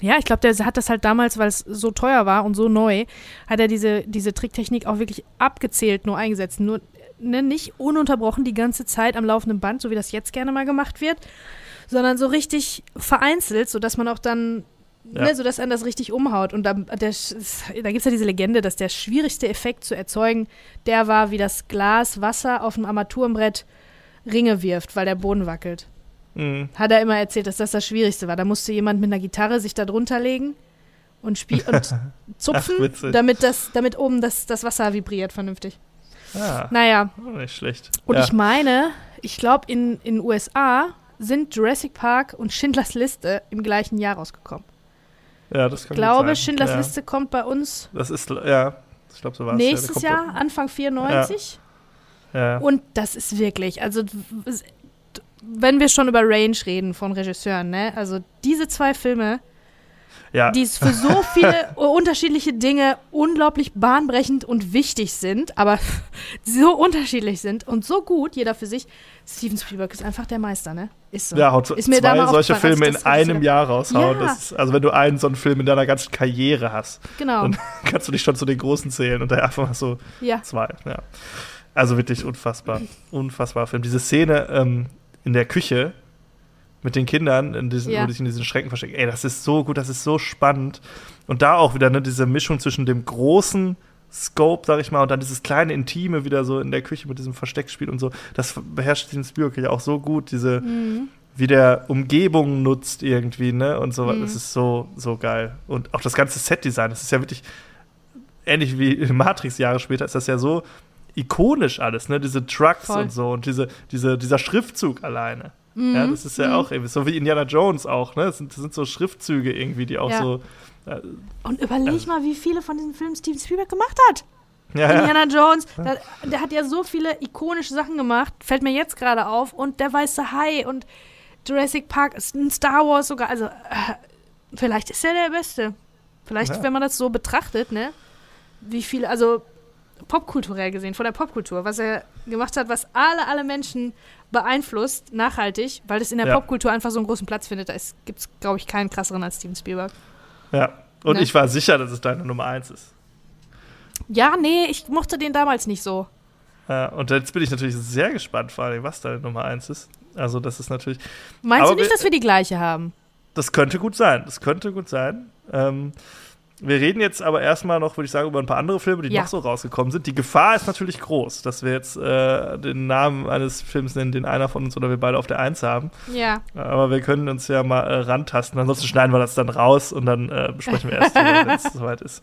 ja, ich glaube, der hat das halt damals, weil es so teuer war und so neu, hat er diese, diese Tricktechnik auch wirklich abgezählt nur eingesetzt. Nur ne, nicht ununterbrochen die ganze Zeit am laufenden Band, so wie das jetzt gerne mal gemacht wird, sondern so richtig vereinzelt, sodass man auch dann, Ja. ne, sodass einen das richtig umhaut. Und da, der, da gibt es ja diese Legende, dass der schwierigste Effekt zu erzeugen, der war, wie das Glas Wasser auf dem Armaturenbrett Ringe wirft, weil der Boden wackelt. Mhm. Hat er immer erzählt, dass das das Schwierigste war. Da musste jemand mit einer Gitarre sich da drunter legen und, spiel und zupfen, Ach, damit, das, damit oben das, das Wasser vibriert vernünftig. Ah, Naja, nicht schlecht. und ja. ich meine, ich glaube, in den USA sind Jurassic Park und Schindlers Liste im gleichen Jahr rausgekommen. ja, das Ich kann gut glaube, sein. Schindlers ja. Liste kommt bei uns Das ist, ja, ich glaube, so war es. nächstes ja, Jahr, Anfang 94. kommt- Ja. Und das ist wirklich, also wenn wir schon über Range reden von Regisseuren, ne? Also diese zwei Filme, ja. die für so viele unterschiedliche Dinge unglaublich bahnbrechend und wichtig sind, aber so unterschiedlich sind und so gut, jeder für sich. Steven Spielberg ist einfach der Meister, ne? Ist so. ja, haut ist mir zwei solche Filme in einem. Jahr raushauen. Ja. Ist, also wenn du einen so einen Film in deiner ganzen Karriere hast, Genau. dann kannst du dich schon zu den Großen zählen und da einfach mal so Ja. zwei. Ja. Also wirklich unfassbar. Unfassbar Film. Diese Szene ähm, in der Küche mit den Kindern, in diesen, Ja. wo die sich in diesen Schränken verstecken. Ey, das ist so gut, das ist so spannend. Und da auch wieder ne, diese Mischung zwischen dem großen Scope, sag ich mal, und dann dieses kleine Intime wieder so in der Küche mit diesem Versteckspiel und so. Das beherrscht Steven Spielberg ja auch so gut, diese, Mhm. wie der Umgebung nutzt irgendwie, ne? Und so, Mhm. das ist so, so geil. Und auch das ganze Set-Design, das ist ja wirklich ähnlich wie Matrix Jahre später, ist das ja so ikonisch alles, ne? Diese Trucks Voll. und so und diese, diese, dieser Schriftzug alleine. Mhm. Ja, das ist ja auch irgendwie so wie Indiana Jones auch, ne? Das sind, das sind so Schriftzüge irgendwie, die auch Ja. so. äh, Und überleg Also- mal, wie viele von diesen Filmen Steven Spielberg gemacht hat. Ja. Indiana Jones, der, der hat ja so viele ikonische Sachen gemacht, fällt mir jetzt gerade auf. Und der weiße Hai und Jurassic Park, Star Wars sogar. Also, äh, vielleicht ist er der Beste. Vielleicht, Ja. wenn man das so betrachtet, ne? Wie viele, also popkulturell gesehen, von der Popkultur, was er gemacht hat, was alle, alle Menschen beeinflusst, nachhaltig, weil es in der Ja. Popkultur einfach so einen großen Platz findet. Da gibt es, glaube ich, keinen krasseren als Steven Spielberg. ja. Und Ne? ich war sicher, dass es deine Nummer eins ist. Ja, nee, ich mochte den damals nicht so. Ja, und jetzt bin ich natürlich sehr gespannt, vor allem, was deine Nummer eins ist. Also, das ist natürlich. Meinst du nicht, wir- dass wir die gleiche haben? Das könnte gut sein. Das könnte gut sein. Ähm, wir reden jetzt aber erstmal noch, würde ich sagen, über ein paar andere Filme, die Ja. noch so rausgekommen sind. Die Gefahr ist natürlich groß, dass wir jetzt äh, den Namen eines Films nennen, den einer von uns oder wir beide auf der Eins haben. Ja. Aber wir können uns ja mal äh, rantasten. Ansonsten schneiden wir das dann raus und dann äh, besprechen wir erst, wenn es soweit ist.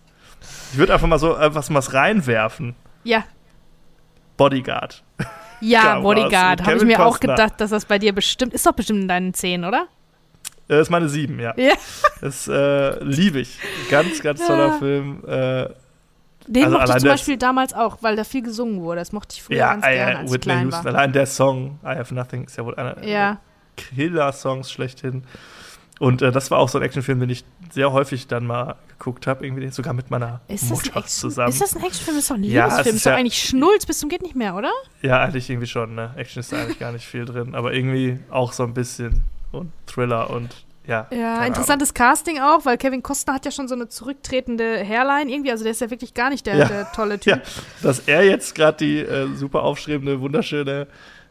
Ich würde einfach mal so äh, was, was reinwerfen. Ja. Bodyguard. Ja, Bodyguard. Habe ich mir auch Costner. gedacht, dass das bei dir bestimmt ist. Doch bestimmt in deinen Zehn, oder? Äh, ist meine sieben, ja. Ja. Das äh, liebe ich. Ganz, ganz toller Ja. Film. Äh, Den Also mochte ich zum das- Beispiel damals auch, weil da viel gesungen wurde. Das mochte ich früher Ja, ganz äh, gerne, als ich Whitney Houston. war. Allein der Song I Have Nothing ist ja wohl einer der Ja. Killer-Songs schlechthin. Und äh, das war auch so ein Actionfilm, den ich sehr häufig dann mal geguckt habe, irgendwie sogar mit meiner Ist das, Mutter Action, zusammen. ist das ein Actionfilm? Ist doch ein Ja, es Liebesfilm. ist Ist doch ja- eigentlich Schnulz bis zum geht nicht mehr, oder? ja, eigentlich irgendwie schon. Ne? Action ist da eigentlich gar nicht viel drin, aber irgendwie auch so ein bisschen und Thriller und ja. Ja, interessantes Casting auch, weil Kevin Costner hat ja schon so eine zurücktretende Hairline irgendwie. Also der ist ja wirklich gar nicht der, Ja. der tolle Typ. Ja, dass er jetzt gerade die äh, super aufstrebende, wunderschöne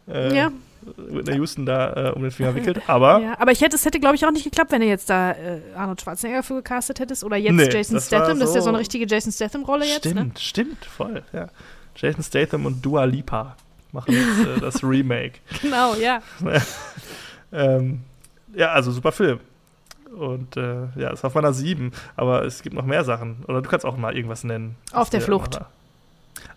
äh, Ja. Whitney Houston da äh, um den Finger wickelt. Aber Ja, aber ich hätte, es hätte, glaube ich, auch nicht geklappt, wenn du jetzt da äh, Arnold Schwarzenegger für gecastet hättest oder jetzt Nee, Jason das Statham. Das ist ja so- so eine richtige Jason Statham-Rolle jetzt. stimmt, Ne? stimmt, voll. Ja. Jason Statham und Dua Lipa machen jetzt äh, das Remake. Genau, ja. Ähm, ja, also super Film. Und äh, ja, ist auf meiner 7. Aber es gibt noch mehr Sachen. Oder du kannst auch mal irgendwas nennen. Auf der Flucht.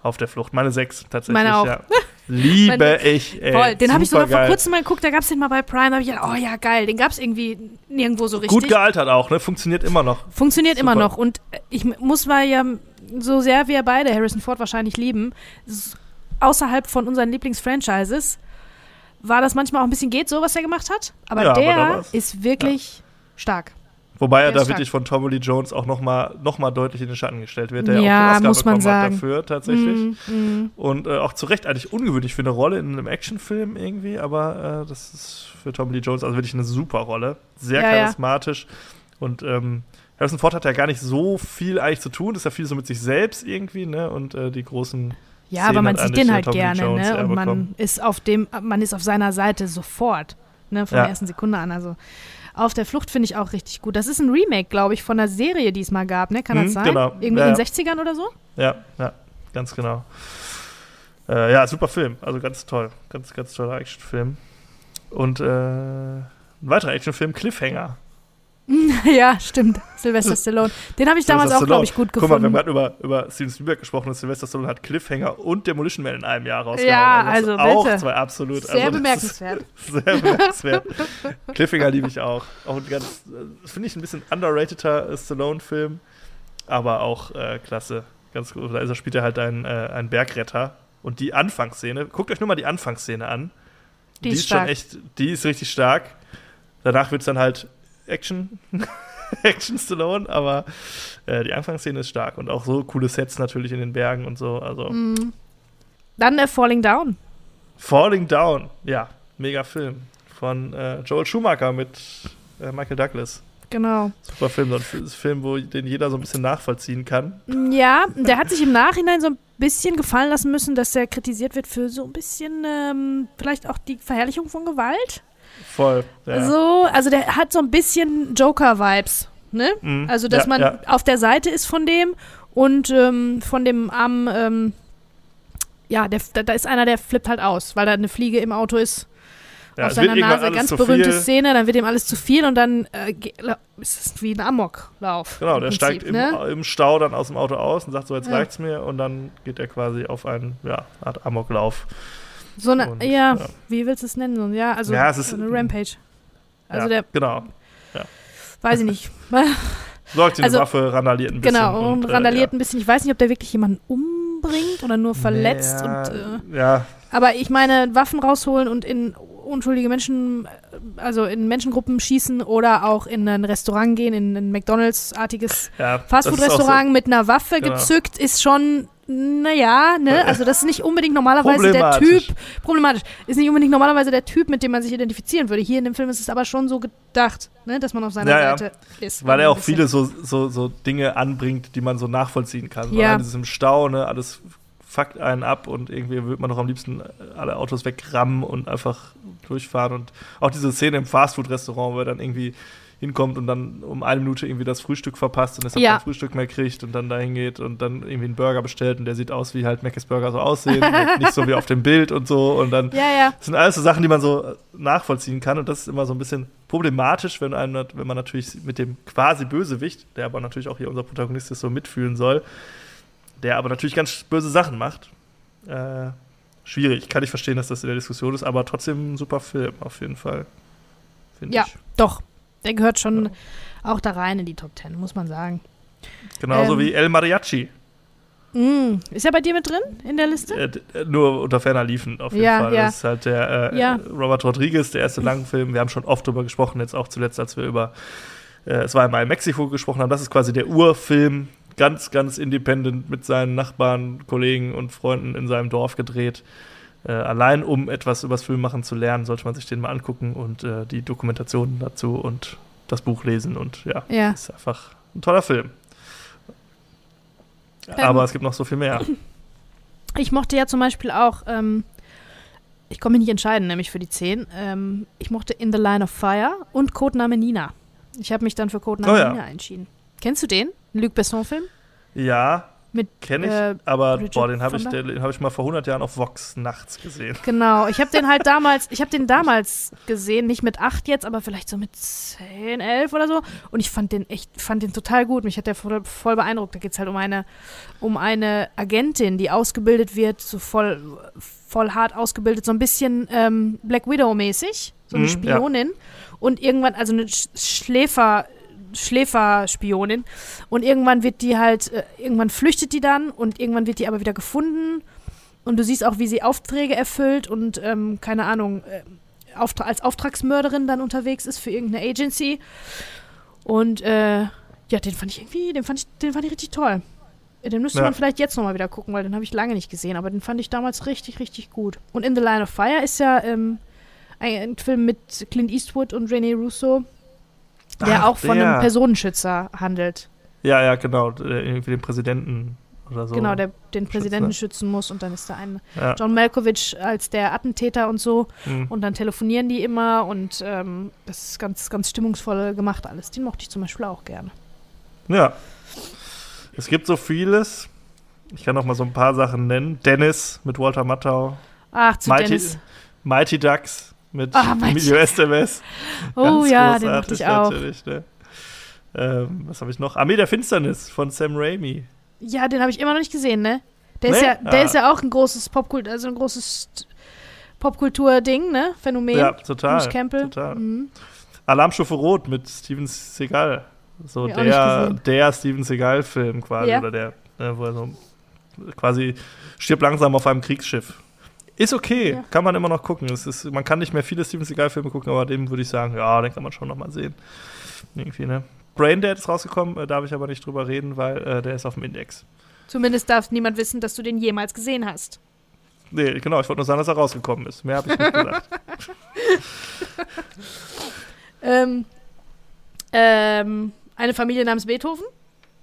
Auf der Flucht. Meine 6 tatsächlich. Meine auch. Ja. Liebe Meine- ich. Ey, Voll. Den habe ich sogar vor kurzem mal geguckt, da gab es den mal bei Prime. Da habe ich gedacht, oh ja, geil. Den gab es irgendwie nirgendwo so richtig. Gut gealtert auch, ne? Funktioniert immer noch. Funktioniert immer Super. noch. Und ich muss mal ja, so sehr wir beide Harrison Ford wahrscheinlich lieben, außerhalb von unseren Lieblingsfranchises, war das manchmal auch ein bisschen geht, so was er gemacht hat. Aber Ja, aber der war's- ist wirklich stark. Wobei er da wirklich von Tommy Lee Jones auch noch mal, noch mal deutlich in den Schatten gestellt wird, der Ja, auch den Oscar muss man bekommen sagen. hat dafür tatsächlich. Mm, mm. Und äh, auch zu Recht eigentlich ungewöhnlich für eine Rolle in einem Actionfilm irgendwie, aber äh, das ist für Tommy Lee Jones also wirklich eine super Rolle. Sehr Ja, ja. charismatisch. Und ähm, Harrison Ford hat ja gar nicht so viel eigentlich zu tun, ist ja viel so mit sich selbst irgendwie, ne? Und äh, die großen Ja, Szenen aber man sieht den halt gerne, Jones ne? Und man bekommen. ist auf dem, man ist auf seiner Seite sofort, ne? Von Ja. der ersten Sekunde an. Also auf der Flucht finde ich auch richtig gut. Das ist ein Remake, glaube ich, von einer Serie, die es mal gab, ne? Kann Mhm, das sein? genau. Irgendwie Ja, in den ja. 60ern oder so? Ja, ja, ganz genau. Äh, ja, super Film. Also ganz toll. Ganz, ganz toller Actionfilm. Und äh, ein weiterer Actionfilm, Cliffhanger. ja, stimmt. Sylvester Stallone. Den habe ich damals auch, glaube ich, gut Guck mal, wir haben gefunden. gerade über, über Steven Spielberg gesprochen und Sylvester Stallone hat Cliffhanger und Demolition Man in einem Jahr rausgehauen. Ja, also sind auch bitte. zwei absolut. Sehr also bemerkenswert. Ist sehr bemerkenswert. Cliffhanger liebe ich auch. Auch ein ganz, finde ich ein bisschen underrateder äh, Stallone-Film, aber auch äh, klasse. Ganz gut. Da ist er, spielt er halt einen, äh, einen Bergretter. Und die Anfangsszene, guckt euch nur mal die Anfangsszene an. Die ist schon stark. echt, die ist richtig stark. Danach wird es dann halt Action. Action Stallone, aber äh, die Anfangsszene ist stark und auch so coole Sets natürlich in den Bergen und so. Also Mhm. Dann äh, Falling Down. Falling Down, ja, mega Film von äh, Joel Schumacher mit äh, Michael Douglas. Genau. Super Film, so ein Film, wo den jeder so ein bisschen nachvollziehen kann. Ja, der hat sich im Nachhinein so ein bisschen gefallen lassen müssen, dass er kritisiert wird für so ein bisschen ähm, vielleicht auch die Verherrlichung von Gewalt. Voll. Ja. So, also der hat so ein bisschen Joker-Vibes, ne? Mhm. Also, dass Ja, man ja. auf der Seite ist von dem und ähm, von dem armen, ähm, ja, der, da, da ist einer, der flippt halt aus, weil da eine Fliege im Auto ist. Ja, auf seiner Nase, ganz berühmte viel. Szene, dann wird ihm alles zu viel und dann äh, ist es wie ein Amoklauf. Genau, der Prinzip, steigt im, ne? im Stau dann aus dem Auto aus und sagt so, jetzt Ja. reicht's mir und dann geht er quasi auf einen, ja, Art Amoklauf. So eine, Und, ja, ja. wie willst du es nennen? So, Ja, also Ja, so eine Rampage. Also ja, der, genau. weiß ich nicht. Sorgt die Also- Waffe, randaliert ein bisschen. genau, und äh, randaliert ein bisschen. Ich weiß nicht, ob der wirklich jemanden umbringt oder nur verletzt. ja, und, äh, ja, aber ich meine, Waffen rausholen und in unschuldige Menschen, äh, also in Menschengruppen schießen oder auch in ein Restaurant gehen, in ein McDonalds-artiges ja. Fastfood-Restaurant mit einer Waffe Genau. gezückt, ist schon, naja, ne? Also das ist nicht unbedingt normalerweise der. Typ, problematisch, ist nicht unbedingt normalerweise der Typ, mit dem man sich identifizieren würde. Hier in dem Film ist es aber schon so gedacht, ne? dass man auf seiner Ja, ja. Seite ist. Weil er auch viele so, so, so Dinge anbringt, die man so nachvollziehen kann. Ja. Allein dieses im Stau, ne, alles fuckt einen ab und irgendwie würde man doch am liebsten alle Autos wegrammen und einfach durchfahren. Und auch diese Szene im Fastfood-Restaurant, wo er dann irgendwie hinkommt und dann um eine Minute irgendwie das Frühstück verpasst und deshalb Ja. kein Frühstück mehr kriegt und dann dahin geht und dann irgendwie einen Burger bestellt und der sieht aus, wie halt Mc's Burger so aussehen, halt nicht so wie auf dem Bild und so und dann Ja, ja. das sind alles so Sachen, die man so nachvollziehen kann und das ist immer so ein bisschen problematisch, wenn, einem, wenn man natürlich mit dem quasi Bösewicht, der aber natürlich auch hier unser Protagonist ist, so mitfühlen soll, der aber natürlich ganz böse Sachen macht. Äh, schwierig, kann ich verstehen, dass das in der Diskussion ist, aber trotzdem ein super Film auf jeden Fall. Finde Ja. ich. Doch, der gehört schon Ja. auch da rein in die Top Ten, muss man sagen. Genauso Ähm, wie El Mariachi. Mm. Ist er bei dir mit drin in der Liste? Äh, äh, nur unter ferner liefen auf jeden Ja, Fall. ja. Das ist halt der äh, Ja. Robert Rodriguez, der erste Langfilm. Wir haben schon oft drüber gesprochen, jetzt auch zuletzt, als wir über äh, Es war einmal in Mexiko gesprochen haben. Das ist quasi der Urfilm, ganz, ganz independent mit seinen Nachbarn, Kollegen und Freunden in seinem Dorf gedreht. Äh, allein um etwas übers Filmmachen zu lernen, sollte man sich den mal angucken und äh, die Dokumentationen dazu und das Buch lesen und ja, Ja. ist einfach ein toller Film. Ähm, Aber es gibt noch so viel mehr. Ich mochte ja zum Beispiel auch, ähm, ich komme mich nicht entscheiden, nämlich für die 10. Ähm, ich mochte In the Line of Fire und Codename Nina. Ich habe mich dann für Codename Oh ja. Nina entschieden. Kennst du den? Luc Besson-Film? Ja, Mit, kenne ich, äh, aber Bridget boah, den habe ich, den hab ich mal vor 100 Jahren auf Vox nachts gesehen. Genau, ich habe den halt damals, ich habe den damals gesehen, nicht mit 8 jetzt, aber vielleicht so mit 10, 11 oder so. Und ich fand den echt, fand den total gut. Mich hat der voll, voll beeindruckt. Da geht es halt um eine, um eine Agentin, die ausgebildet wird, so voll, voll hart ausgebildet, so ein bisschen ähm, Black Widow-mäßig, so eine Mhm, ja. Spionin. Und irgendwann, also eine Sch Schläfer, Schläferspionin. Und irgendwann wird die halt, äh, irgendwann flüchtet die dann und irgendwann wird die aber wieder gefunden. Und du siehst auch, wie sie Aufträge erfüllt und, ähm, keine Ahnung, äh, Auftra als Auftragsmörderin dann unterwegs ist für irgendeine Agency. Und äh, ja, den fand ich irgendwie, den fand ich, den fand ich richtig toll. Äh, Den müsste Ja. man vielleicht jetzt nochmal wieder gucken, weil den habe ich lange nicht gesehen, aber den fand ich damals richtig, richtig gut. Und In the Line of Fire ist ja ähm, ein, ein Film mit Clint Eastwood und René Russo, der Ach, auch von der. einem Personenschützer handelt. Ja, ja, genau. Irgendwie den Präsidenten oder so. Genau, der den Präsidenten Schütze. schützen muss und dann ist da ein Ja. John Malkovich als der Attentäter und so. Mhm. Und dann telefonieren die immer und ähm, das ist ganz, ganz stimmungsvoll gemacht alles. Den mochte ich zum Beispiel auch gerne. ja. Es gibt so vieles. Ich kann noch mal so ein paar Sachen nennen. Dennis mit Walter Matthau. Ach, zu Mighty, Dennis. Mighty Ducks mit Ah, Emilio Estevez. Oh ja, den mochte ich auch. Ne? Ähm, was habe ich noch? Armee der Finsternis von Sam Raimi. Ja, den habe ich immer noch nicht gesehen, ne? Der ist Nee? ja, der Ah. ist ja auch ein großes Popkult, also ein großes Popkultur-Ding, ne? Phänomen. Ja, total. Total. Mhm. Alarmstufe Rot mit Steven Seagal. So der, der Steven Seagal-Film quasi. Ja. Oder der, ne, wo er so quasi stirbt langsam auf einem Kriegsschiff. Ist okay, Ja. kann man immer noch gucken. Es ist, man kann nicht mehr viele Steven Seagal-Filme gucken, aber dem würde ich sagen, ja, den kann man schon noch mal sehen. Irgendwie, ne? Braindead ist rausgekommen, äh, darf ich aber nicht drüber reden, weil äh, der ist auf dem Index. Zumindest darf niemand wissen, dass du den jemals gesehen hast. Nee, genau, ich wollte nur sagen, dass er rausgekommen ist. Mehr habe ich nicht gesagt. Ähm, ähm, eine Familie namens Beethoven.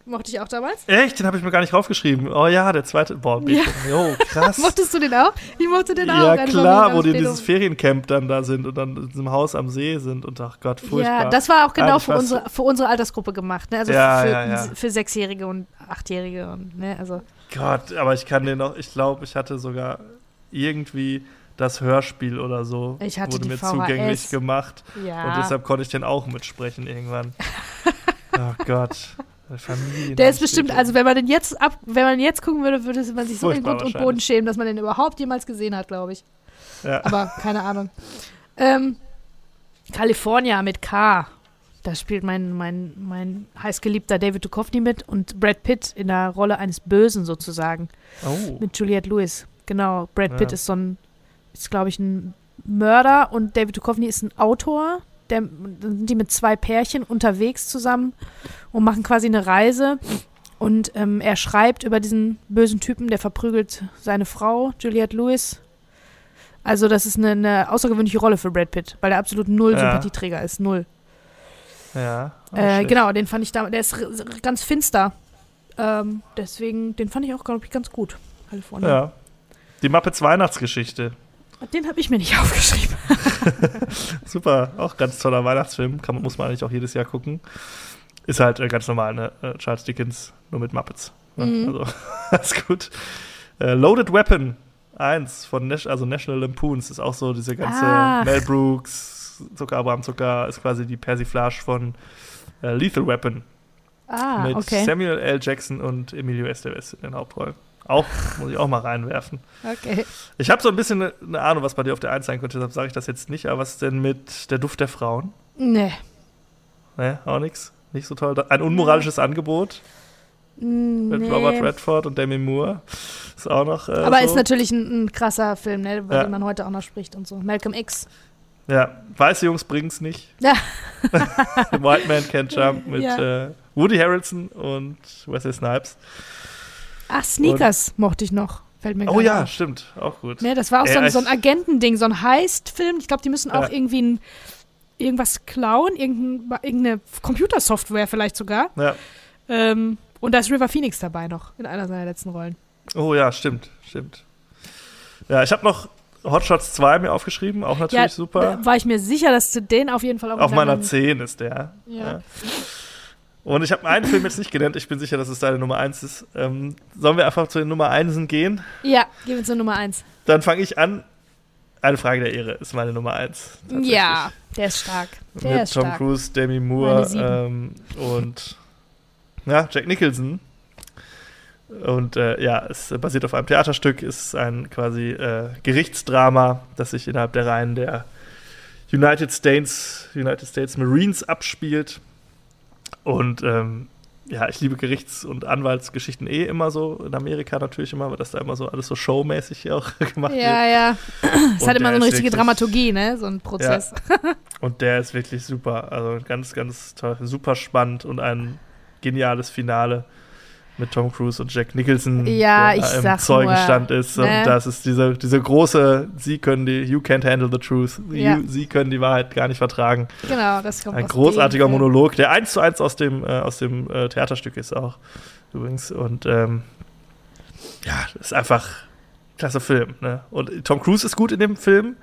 Mochte ich auch damals. Echt? Den habe ich mir gar nicht raufgeschrieben. Oh ja, der zweite. Boah, ja. Jo, krass. Mochtest du den auch? Ich mochte den auch. Ja, klar, wo die dieses Feriencamp dann da sind und dann in diesem Haus am See sind und ach Gott, furchtbar. Ja, das war auch genau für unsere, für unsere Altersgruppe gemacht. Ne? Also ja, für, ja, ja. für Sechsjährige und Achtjährige. Und, ne? also. Gott, aber ich kann den noch, ich glaube, ich hatte sogar irgendwie das Hörspiel oder so ich hatte wurde mir VHS. zugänglich gemacht. Ja. Und deshalb konnte ich den auch mitsprechen irgendwann. oh Gott. Familien Der ist bestimmt, also wenn man den jetzt ab, wenn man jetzt gucken würde, würde man sich so in Grund und Boden schämen, dass man den überhaupt jemals gesehen hat, glaube ich. Ja. Aber keine Ahnung. Ähm, California mit K. Da spielt mein, mein, mein heißgeliebter David Duchovny mit und Brad Pitt in der Rolle eines Bösen sozusagen. Oh. Mit Juliette Lewis. Genau. Brad Pitt Ja. ist so ein, ist glaube ich ein Mörder und David Duchovny ist ein Autor. Der, dann sind die mit zwei Pärchen unterwegs zusammen und machen quasi eine Reise. Und ähm, er schreibt über diesen bösen Typen, der verprügelt seine Frau, Juliette Lewis. Also, das ist eine, eine außergewöhnliche Rolle für Brad Pitt, weil er absolut null Ja. Sympathieträger ist. Null. Ja. Äh, genau, den fand ich da, der ist ganz finster. Ähm, deswegen, den fand ich auch, glaube ich, ganz gut. California. Ja. Die Muppets Weihnachtsgeschichte. Den habe ich mir nicht aufgeschrieben. Super, auch ganz toller Weihnachtsfilm. Kann, man- muss man eigentlich auch jedes Jahr gucken. Ist halt äh, ganz normal, ne? Äh, Charles Dickens, nur mit Muppets. Ne? Mhm. Also, alles gut. Äh, Loaded Weapon 1 von Nash, also National Lampoons ist auch so diese ganze Ach. Mel Brooks, Zucker, Abraham Zucker, ist quasi die Persiflage von äh, Lethal Weapon Ah, mit okay. Samuel L. Jackson und Emilio Estevez in den Hauptrollen. Auch, muss ich auch mal reinwerfen. Okay. Ich habe so ein bisschen eine, Ahnung, was bei dir auf der 1 sein könnte, deshalb sage ich das jetzt nicht. Aber was ist denn mit der Duft der Frauen? Nee. Ne, auch nix. Nicht so toll. Ein unmoralisches Angebot mit nee. Robert Redford und Demi Moore. Ist auch noch. Äh, Aber so. ist natürlich ein, ein krasser Film, ne, über Ja. den man heute auch noch spricht und so. Malcolm X. Ja, weiße Jungs bringen's nicht. Ja. White Man Can't Jump mit Ja. äh, Woody Harrelson und Wesley Snipes. Ach, Sneakers mochte ich noch. Fällt mir Oh ja, auf. stimmt. Auch gut. Ne, das war auch Ey, so ein, so ein Agentending, so ein Heist-Film. Ich glaube, die müssen auch Ja. irgendwie ein, irgendwas klauen, irgendein, irgendeine Computersoftware vielleicht sogar. Ja. Ähm, und da ist River Phoenix dabei noch in einer seiner letzten Rollen. Oh ja, stimmt, stimmt. Ja, ich habe noch Hot Shots 2 mir aufgeschrieben, auch natürlich super. Da war ich mir sicher, dass du den auf jeden Fall auch Auf in meiner deinem- 10 ist der. Ja. Und ich habe einen Film jetzt nicht genannt, ich bin sicher, dass es deine Nummer 1 ist. Ähm, sollen wir einfach zu den Nummer 1 gehen? Ja, gehen wir zur Nummer 1. Dann fange ich an. Eine Frage der Ehre ist meine Nummer 1. Ja, der ist stark. Der Mit ist Tom stark. Cruise, Demi Moore ähm, und ja, Jack Nicholson. Und äh, ja, es basiert auf einem Theaterstück, ist ein quasi äh, Gerichtsdrama, das sich innerhalb der Reihen der United States, United States Marines abspielt. Und ähm, ja, ich liebe Gerichts- und Anwaltsgeschichten eh immer so, in Amerika natürlich immer, weil das da immer so alles so showmäßig auch gemacht wird. Ja, ja. Es hat immer so eine richtige wirklich- Dramaturgie, ne? So ein Prozess. Und der ist wirklich super. Also ganz, ganz toll. Super spannend und ein geniales Finale mit Tom Cruise und Jack Nicholson, Ja, der ich im Zeugenstand nur, ist. ne? Und das ist diese, diese große, sie können die, you can't handle the truth. Ja. You, sie können die Wahrheit gar nicht vertragen. Genau, das kommt Ein aus großartiger dem. Monolog, der eins zu eins aus dem, äh, aus dem äh, Theaterstück ist auch. Übrigens. Und ähm, ja, das ist einfach klasse Film. Ne? Und Tom Cruise ist gut in dem Film,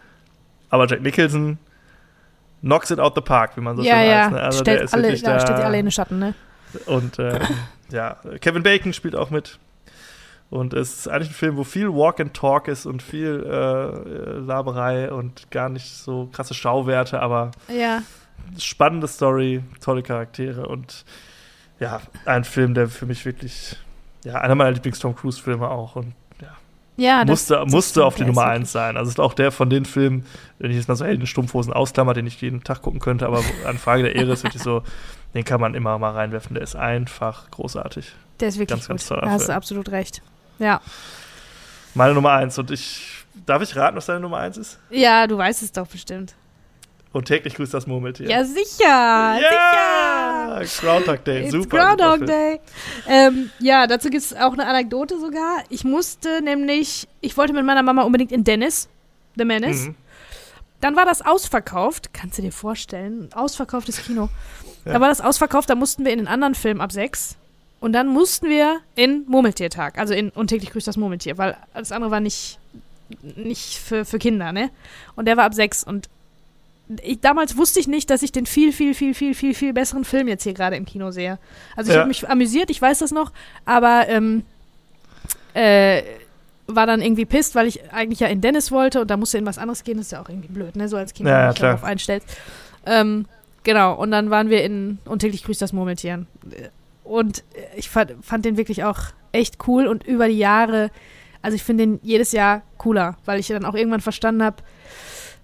aber Jack Nicholson knocks it out the park, wie man so Ja, schön ja. heißt. Ne? Also stellt, alle, da stellt sie alle in den Schatten, ne? Und äh, ja, Kevin Bacon spielt auch mit. Und es ist eigentlich ein Film, wo viel Walk and Talk ist und viel äh, Laberei und gar nicht so krasse Schauwerte, aber Ja. spannende Story, tolle Charaktere und ja, ein Film, der für mich wirklich, ja, einer meiner Lieblings-Tom Cruise-Filme auch und Ja, das, musste, das musste stimmt, auf die Nummer 1 sein. Also ist auch der von den Filmen, wenn ich jetzt mal so Heldenstrumpfhosen ausklammer, den ich jeden Tag gucken könnte, aber an Frage der Ehre ist wirklich so, den kann man immer mal reinwerfen, der ist einfach großartig. Der ist wirklich Ganz, ganz gut. toller Da hast du absolut recht. Ja. Meine Nummer 1 und ich, darf ich raten, was deine Nummer 1 ist? Ja, du weißt es doch bestimmt. Und täglich grüßt das Murmeltier. Ja, sicher. Ja! Groundhog Day, It's super. Groundhog super. Day. Ähm, ja, dazu gibt es auch eine Anekdote sogar. Ich musste nämlich, ich wollte mit meiner Mama unbedingt in Dennis, The Menace. Mhm. Dann war das ausverkauft. Kannst du dir vorstellen? Ausverkauftes Kino. Ja. Da war das ausverkauft, da mussten wir in den anderen Film ab sechs. Und dann mussten wir in Murmeltiertag, also in Und täglich grüßt das Murmeltier, weil alles andere war nicht, nicht für, für Kinder, ne? Und der war ab sechs. Und ich, damals wusste ich nicht, dass ich den viel, viel, viel, viel, viel, viel besseren Film jetzt hier gerade im Kino sehe. Also ich Ja. habe mich amüsiert, ich weiß das noch, aber ähm, äh, war dann irgendwie pisst, weil ich eigentlich ja in Dennis wollte und da musste in was anderes gehen. Das ist ja auch irgendwie blöd, ne? So als Kind, Ja, wenn du dich darauf einstellst. Ähm, genau, und dann waren wir in Und täglich grüßt das Murmeltier. Und ich fand, fand den wirklich auch echt cool und über die Jahre, also ich finde den jedes Jahr cooler, weil ich dann auch irgendwann verstanden habe,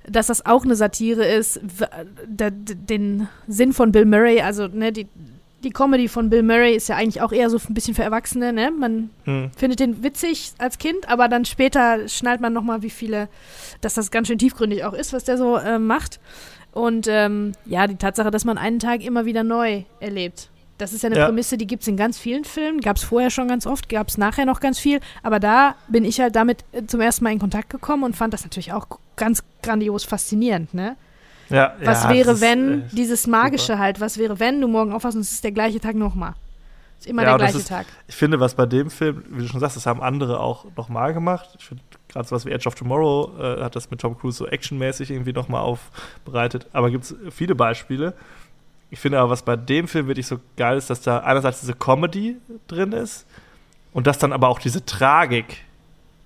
dass das auch eine Satire ist, den Sinn von Bill Murray, also ne, die, die Comedy von Bill Murray ist ja eigentlich auch eher so ein bisschen für Erwachsene, ne? Man Hm. findet den witzig als Kind, aber dann später schnallt man nochmal, wie viele, dass das ganz schön tiefgründig auch ist, was der so äh, macht. Und ähm, ja, die Tatsache, dass man einen Tag immer wieder neu erlebt. Das ist ja eine Ja. Prämisse, die gibt es in ganz vielen Filmen, gab es vorher schon ganz oft, gab es nachher noch ganz viel, aber da bin ich halt damit äh, zum ersten Mal in Kontakt gekommen und fand das natürlich auch ganz grandios faszinierend, ne? Ja, Was ja, wäre, das ist, wenn, äh, dieses Magische halt, was wäre, wenn du morgen aufwachst und es ist der gleiche Tag nochmal. Ist immer Ja, der gleiche ist- Tag. Ich finde, was bei dem Film, wie du schon sagst, das haben andere auch nochmal gemacht. Ich finde, gerade sowas wie Edge of Tomorrow äh, hat das mit Tom Cruise so actionmäßig irgendwie nochmal aufbereitet. Aber gibt es viele Beispiele. Ich finde aber, was bei dem Film wirklich so geil ist, dass da einerseits diese Comedy drin ist und dass dann aber auch diese Tragik,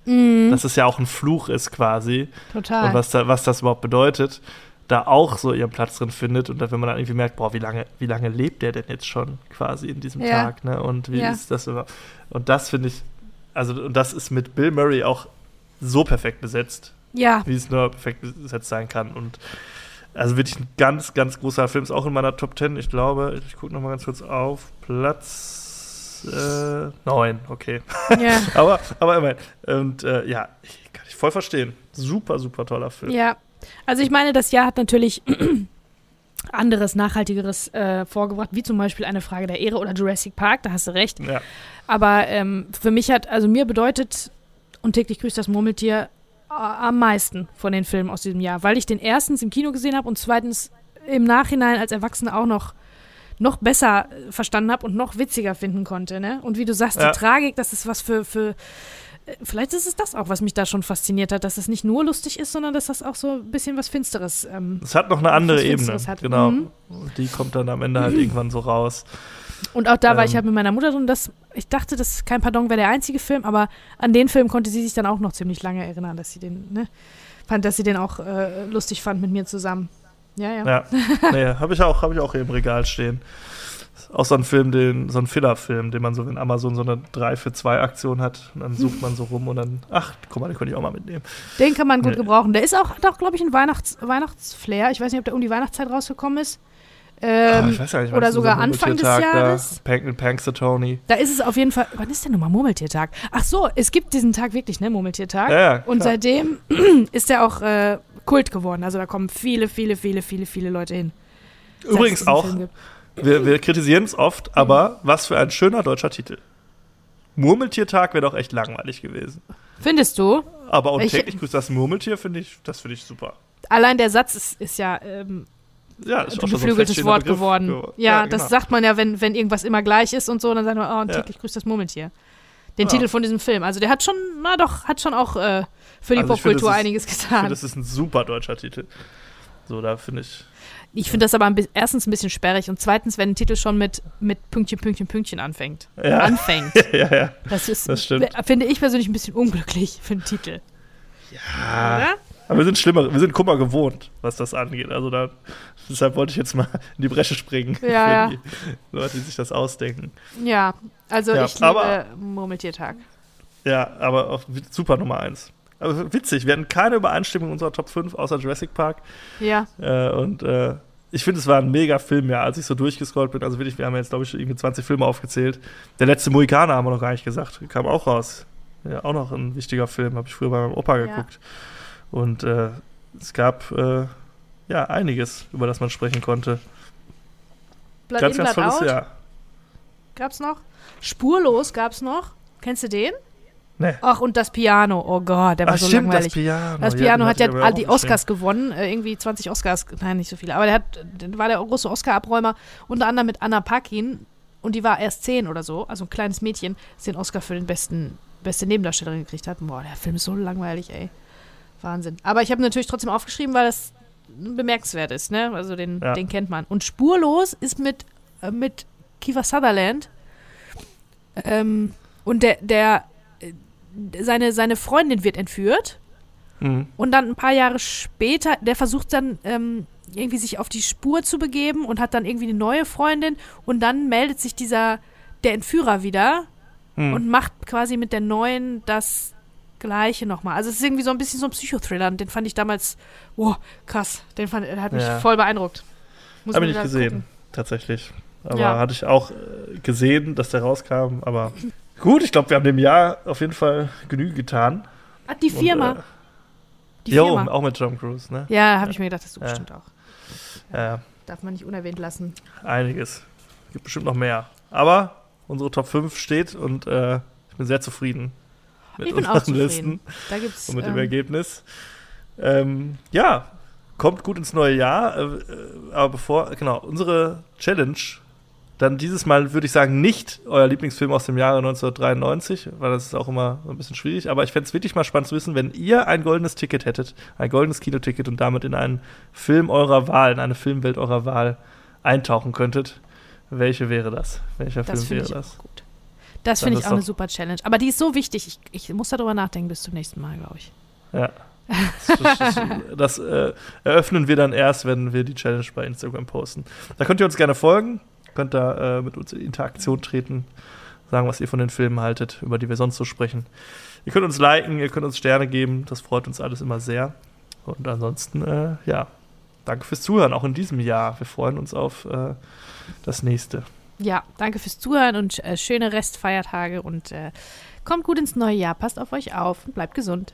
Mhm, dass es ja auch ein Fluch ist quasi total. und was, da, was das überhaupt bedeutet, da auch so ihren Platz drin findet und dann, wenn man dann irgendwie merkt, boah, wie lange, wie lange lebt der denn jetzt schon quasi in diesem Ja. Tag, ne? Und wie Ja. ist das über und das finde ich, also und das ist mit Bill Murray auch so perfekt besetzt, ja, wie es nur perfekt besetzt sein kann und also wirklich ein ganz, ganz großer Film, ist auch in meiner Top 10, ich glaube, ich gucke nochmal ganz kurz auf, Platz äh, 9, okay. ja. aber, aber immerhin. Und äh, ja, ich kann ich voll verstehen. Super, super toller Film. Ja, also ich meine, das Jahr hat natürlich anderes, nachhaltigeres äh, vorgebracht, wie zum Beispiel eine Frage der Ehre oder Jurassic Park, da hast du recht. Ja. Aber ähm, für mich hat, also mir bedeutet und täglich grüßt das Murmeltier äh, am meisten von den Filmen aus diesem Jahr, weil ich den erstens im Kino gesehen habe und zweitens im Nachhinein als Erwachsene auch noch noch besser äh, verstanden habe und noch witziger finden konnte, ne? Und wie du sagst, Ja. die Tragik, das ist was für, für äh, vielleicht ist es das auch, was mich da schon fasziniert hat, dass es nicht nur lustig ist, sondern dass das auch so ein bisschen was Finsteres ähm, Es hat noch eine andere Ebene. Hat. Genau. Mhm. Die kommt dann am Ende halt irgendwann so raus. Und auch da war ich Ähm. halt mit meiner Mutter drin, dass ich dachte, das kein Pardon wäre der einzige Film, aber an den Film konnte sie sich dann auch noch ziemlich lange erinnern, dass sie den, ne, fand, dass sie den auch äh, lustig fand mit mir zusammen. Ja, ja. Ja. nee, habe ich auch, habe ich auch hier im Regal stehen. Auch so ein Film, den, so ein Filler-Film, den man so, wenn Amazon so eine 3 für 2 Aktion hat, und dann sucht man so rum und dann, ach, guck mal, den könnte ich auch mal mitnehmen. Den kann man gut Nee. gebrauchen. Der ist auch, hat auch, glaube ich, ein Weihnachts Weihnachtsflair. Ich weiß nicht, ob der um die Weihnachtszeit rausgekommen ist. Ähm, Ah, ich weiß ja nicht, oder sogar Anfang des Jahres. Da? Pank, Punxsutawney. da ist es auf jeden Fall. Wann ist denn nochmal Murmeltiertag? Ach so, es gibt diesen Tag wirklich, ne? Murmeltiertag. Ja, ja, Und seitdem ist er auch äh, Kult geworden. Also da kommen viele, viele, viele, viele, viele Leute hin. es Übrigens auch, wir, wir kritisieren es oft, aber was für ein schöner deutscher Titel. Murmeltiertag wäre doch echt langweilig gewesen. Findest du? Aber und Ich- täglich grüßt das Murmeltier, finde ich, das finde ich super. Allein der Satz ist, ist ja ähm, Ja, ist ein so geflügeltes feststehender Wort Begriff geworden. Ja, genau. das sagt man ja, wenn, wenn irgendwas immer gleich ist und so, dann sagt man, oh, und Ja. täglich grüßt das Murmeltier. Den Ja. Titel von diesem Film. Also der hat schon, na doch, hat schon auch äh, für die Also Popkultur das ist- einiges Ich finde, getan. das ist ein super deutscher Titel. So, da finde ich. Ich finde das aber ein erstens ein bisschen sperrig und zweitens, wenn ein Titel schon mit, mit Pünktchen, Pünktchen, Pünktchen anfängt. Ja. Anfängt. ja, ja. Das ist, Das stimmt. finde ich persönlich ein bisschen unglücklich für einen Titel. Ja. Oder? Aber wir sind schlimmer, wir sind Kummer gewohnt, was das angeht. Also da, deshalb wollte ich jetzt mal in die Bresche springen Ja, für ja. die Leute, die sich das ausdenken. Ja, also Ja, ich liebe aber- Murmeltiertag. Ja, aber auch wi- super Nummer eins. Aber witzig, wir hatten keine Übereinstimmung in unserer Top 5 außer Jurassic Park. Ja, Äh, und äh, ich finde, es war ein mega Film, ja, als ich so durchgescrollt bin. Also wirklich, wir haben jetzt, glaube ich, irgendwie 20 Filme aufgezählt. Der letzte Mohikaner haben wir noch gar nicht gesagt. Kam auch raus. Ja, auch noch ein wichtiger Film, habe ich früher bei meinem Opa Ja. Und äh, es gab äh, ja einiges, über das man sprechen konnte. Blood ganz, in, ganz tolles out Jahr. gab's noch. Spurlos gab's noch. Kennst du den? Nee. Ach, und das Piano. Oh Gott, der war Ach, so stimmt, langweilig. das Piano. Das Ja, Piano den hat ja all die. Oscars gewonnen, äh, irgendwie 20 Oscars, nein, nicht so viele, aber der hat, der war der große Oscar-Abräumer, unter anderem mit Anna Paquin. und die war erst zehn oder so, also ein kleines Mädchen, das den Oscar für den besten, beste Nebendarstellerin gekriegt hat. Boah, der Film ist so langweilig, ey. Wahnsinn. Aber ich habe natürlich trotzdem aufgeschrieben, weil das bemerkenswert ist, ne? Also den, Ja. den kennt man. Und Spurlos ist mit, äh, mit Kiefer Sutherland. Ähm, und der, der, äh, seine, seine Freundin wird entführt. Mhm. Und dann ein paar Jahre später, der versucht dann ähm, irgendwie sich auf die Spur zu begeben und hat dann irgendwie eine neue Freundin. Und dann meldet sich dieser, der Entführer wieder Mhm. und macht quasi mit der neuen das Gleiche nochmal. Also es ist irgendwie so ein bisschen so ein Psychothriller. Und den fand ich damals, wow, krass. Den fand, der hat mich Ja. voll beeindruckt. Muss Habe man ich nicht gesehen, gucken. tatsächlich. Aber Ja. hatte ich auch äh, gesehen, dass der rauskam. Aber gut, ich glaube, wir haben dem Jahr auf jeden Fall Genüge getan. Ah, die Firma. Und, äh, die jo, Firma. auch mit Tom Cruise, ne? Ja, habe ich mir gedacht, das du Ja. bestimmt auch. Ja, Darf man nicht unerwähnt lassen. einiges. Gibt bestimmt noch mehr. Aber unsere Top 5 steht und äh, ich bin sehr zufrieden mit Ich bin auch zufrieden. Listen Da gibt's. und mit dem ähm, Ergebnis. Ähm, ja, kommt gut ins neue Jahr. Äh, äh, aber bevor, genau, unsere Challenge, dann dieses Mal würde ich sagen, nicht euer Lieblingsfilm aus dem Jahre 1993, weil das ist auch immer ein bisschen schwierig. Aber ich fände es wirklich mal spannend zu wissen, wenn ihr ein goldenes Ticket hättet, ein goldenes Kinoticket und damit in einen Film eurer Wahl, in eine Filmwelt eurer Wahl eintauchen könntet. Welche wäre das? Welcher Das Film wäre ich das? auch gut. Das finde ich auch eine super Challenge. Aber die ist so wichtig. Ich, ich muss darüber nachdenken bis zum nächsten Mal, glaube ich. Ja. Das, das, das äh, eröffnen wir dann erst, wenn wir die Challenge bei Instagram posten. Da könnt ihr uns gerne folgen, könnt da äh, mit uns in Interaktion treten, sagen, was ihr von den Filmen haltet, über die wir sonst so sprechen. Ihr könnt uns liken, ihr könnt uns Sterne geben, das freut uns alles immer sehr. Und ansonsten, äh, ja, danke fürs Zuhören, auch in diesem Jahr. Wir freuen uns auf äh, das nächste. Ja, danke fürs Zuhören und äh, schöne Restfeiertage und äh, kommt gut ins neue Jahr. Passt auf euch auf und bleibt gesund.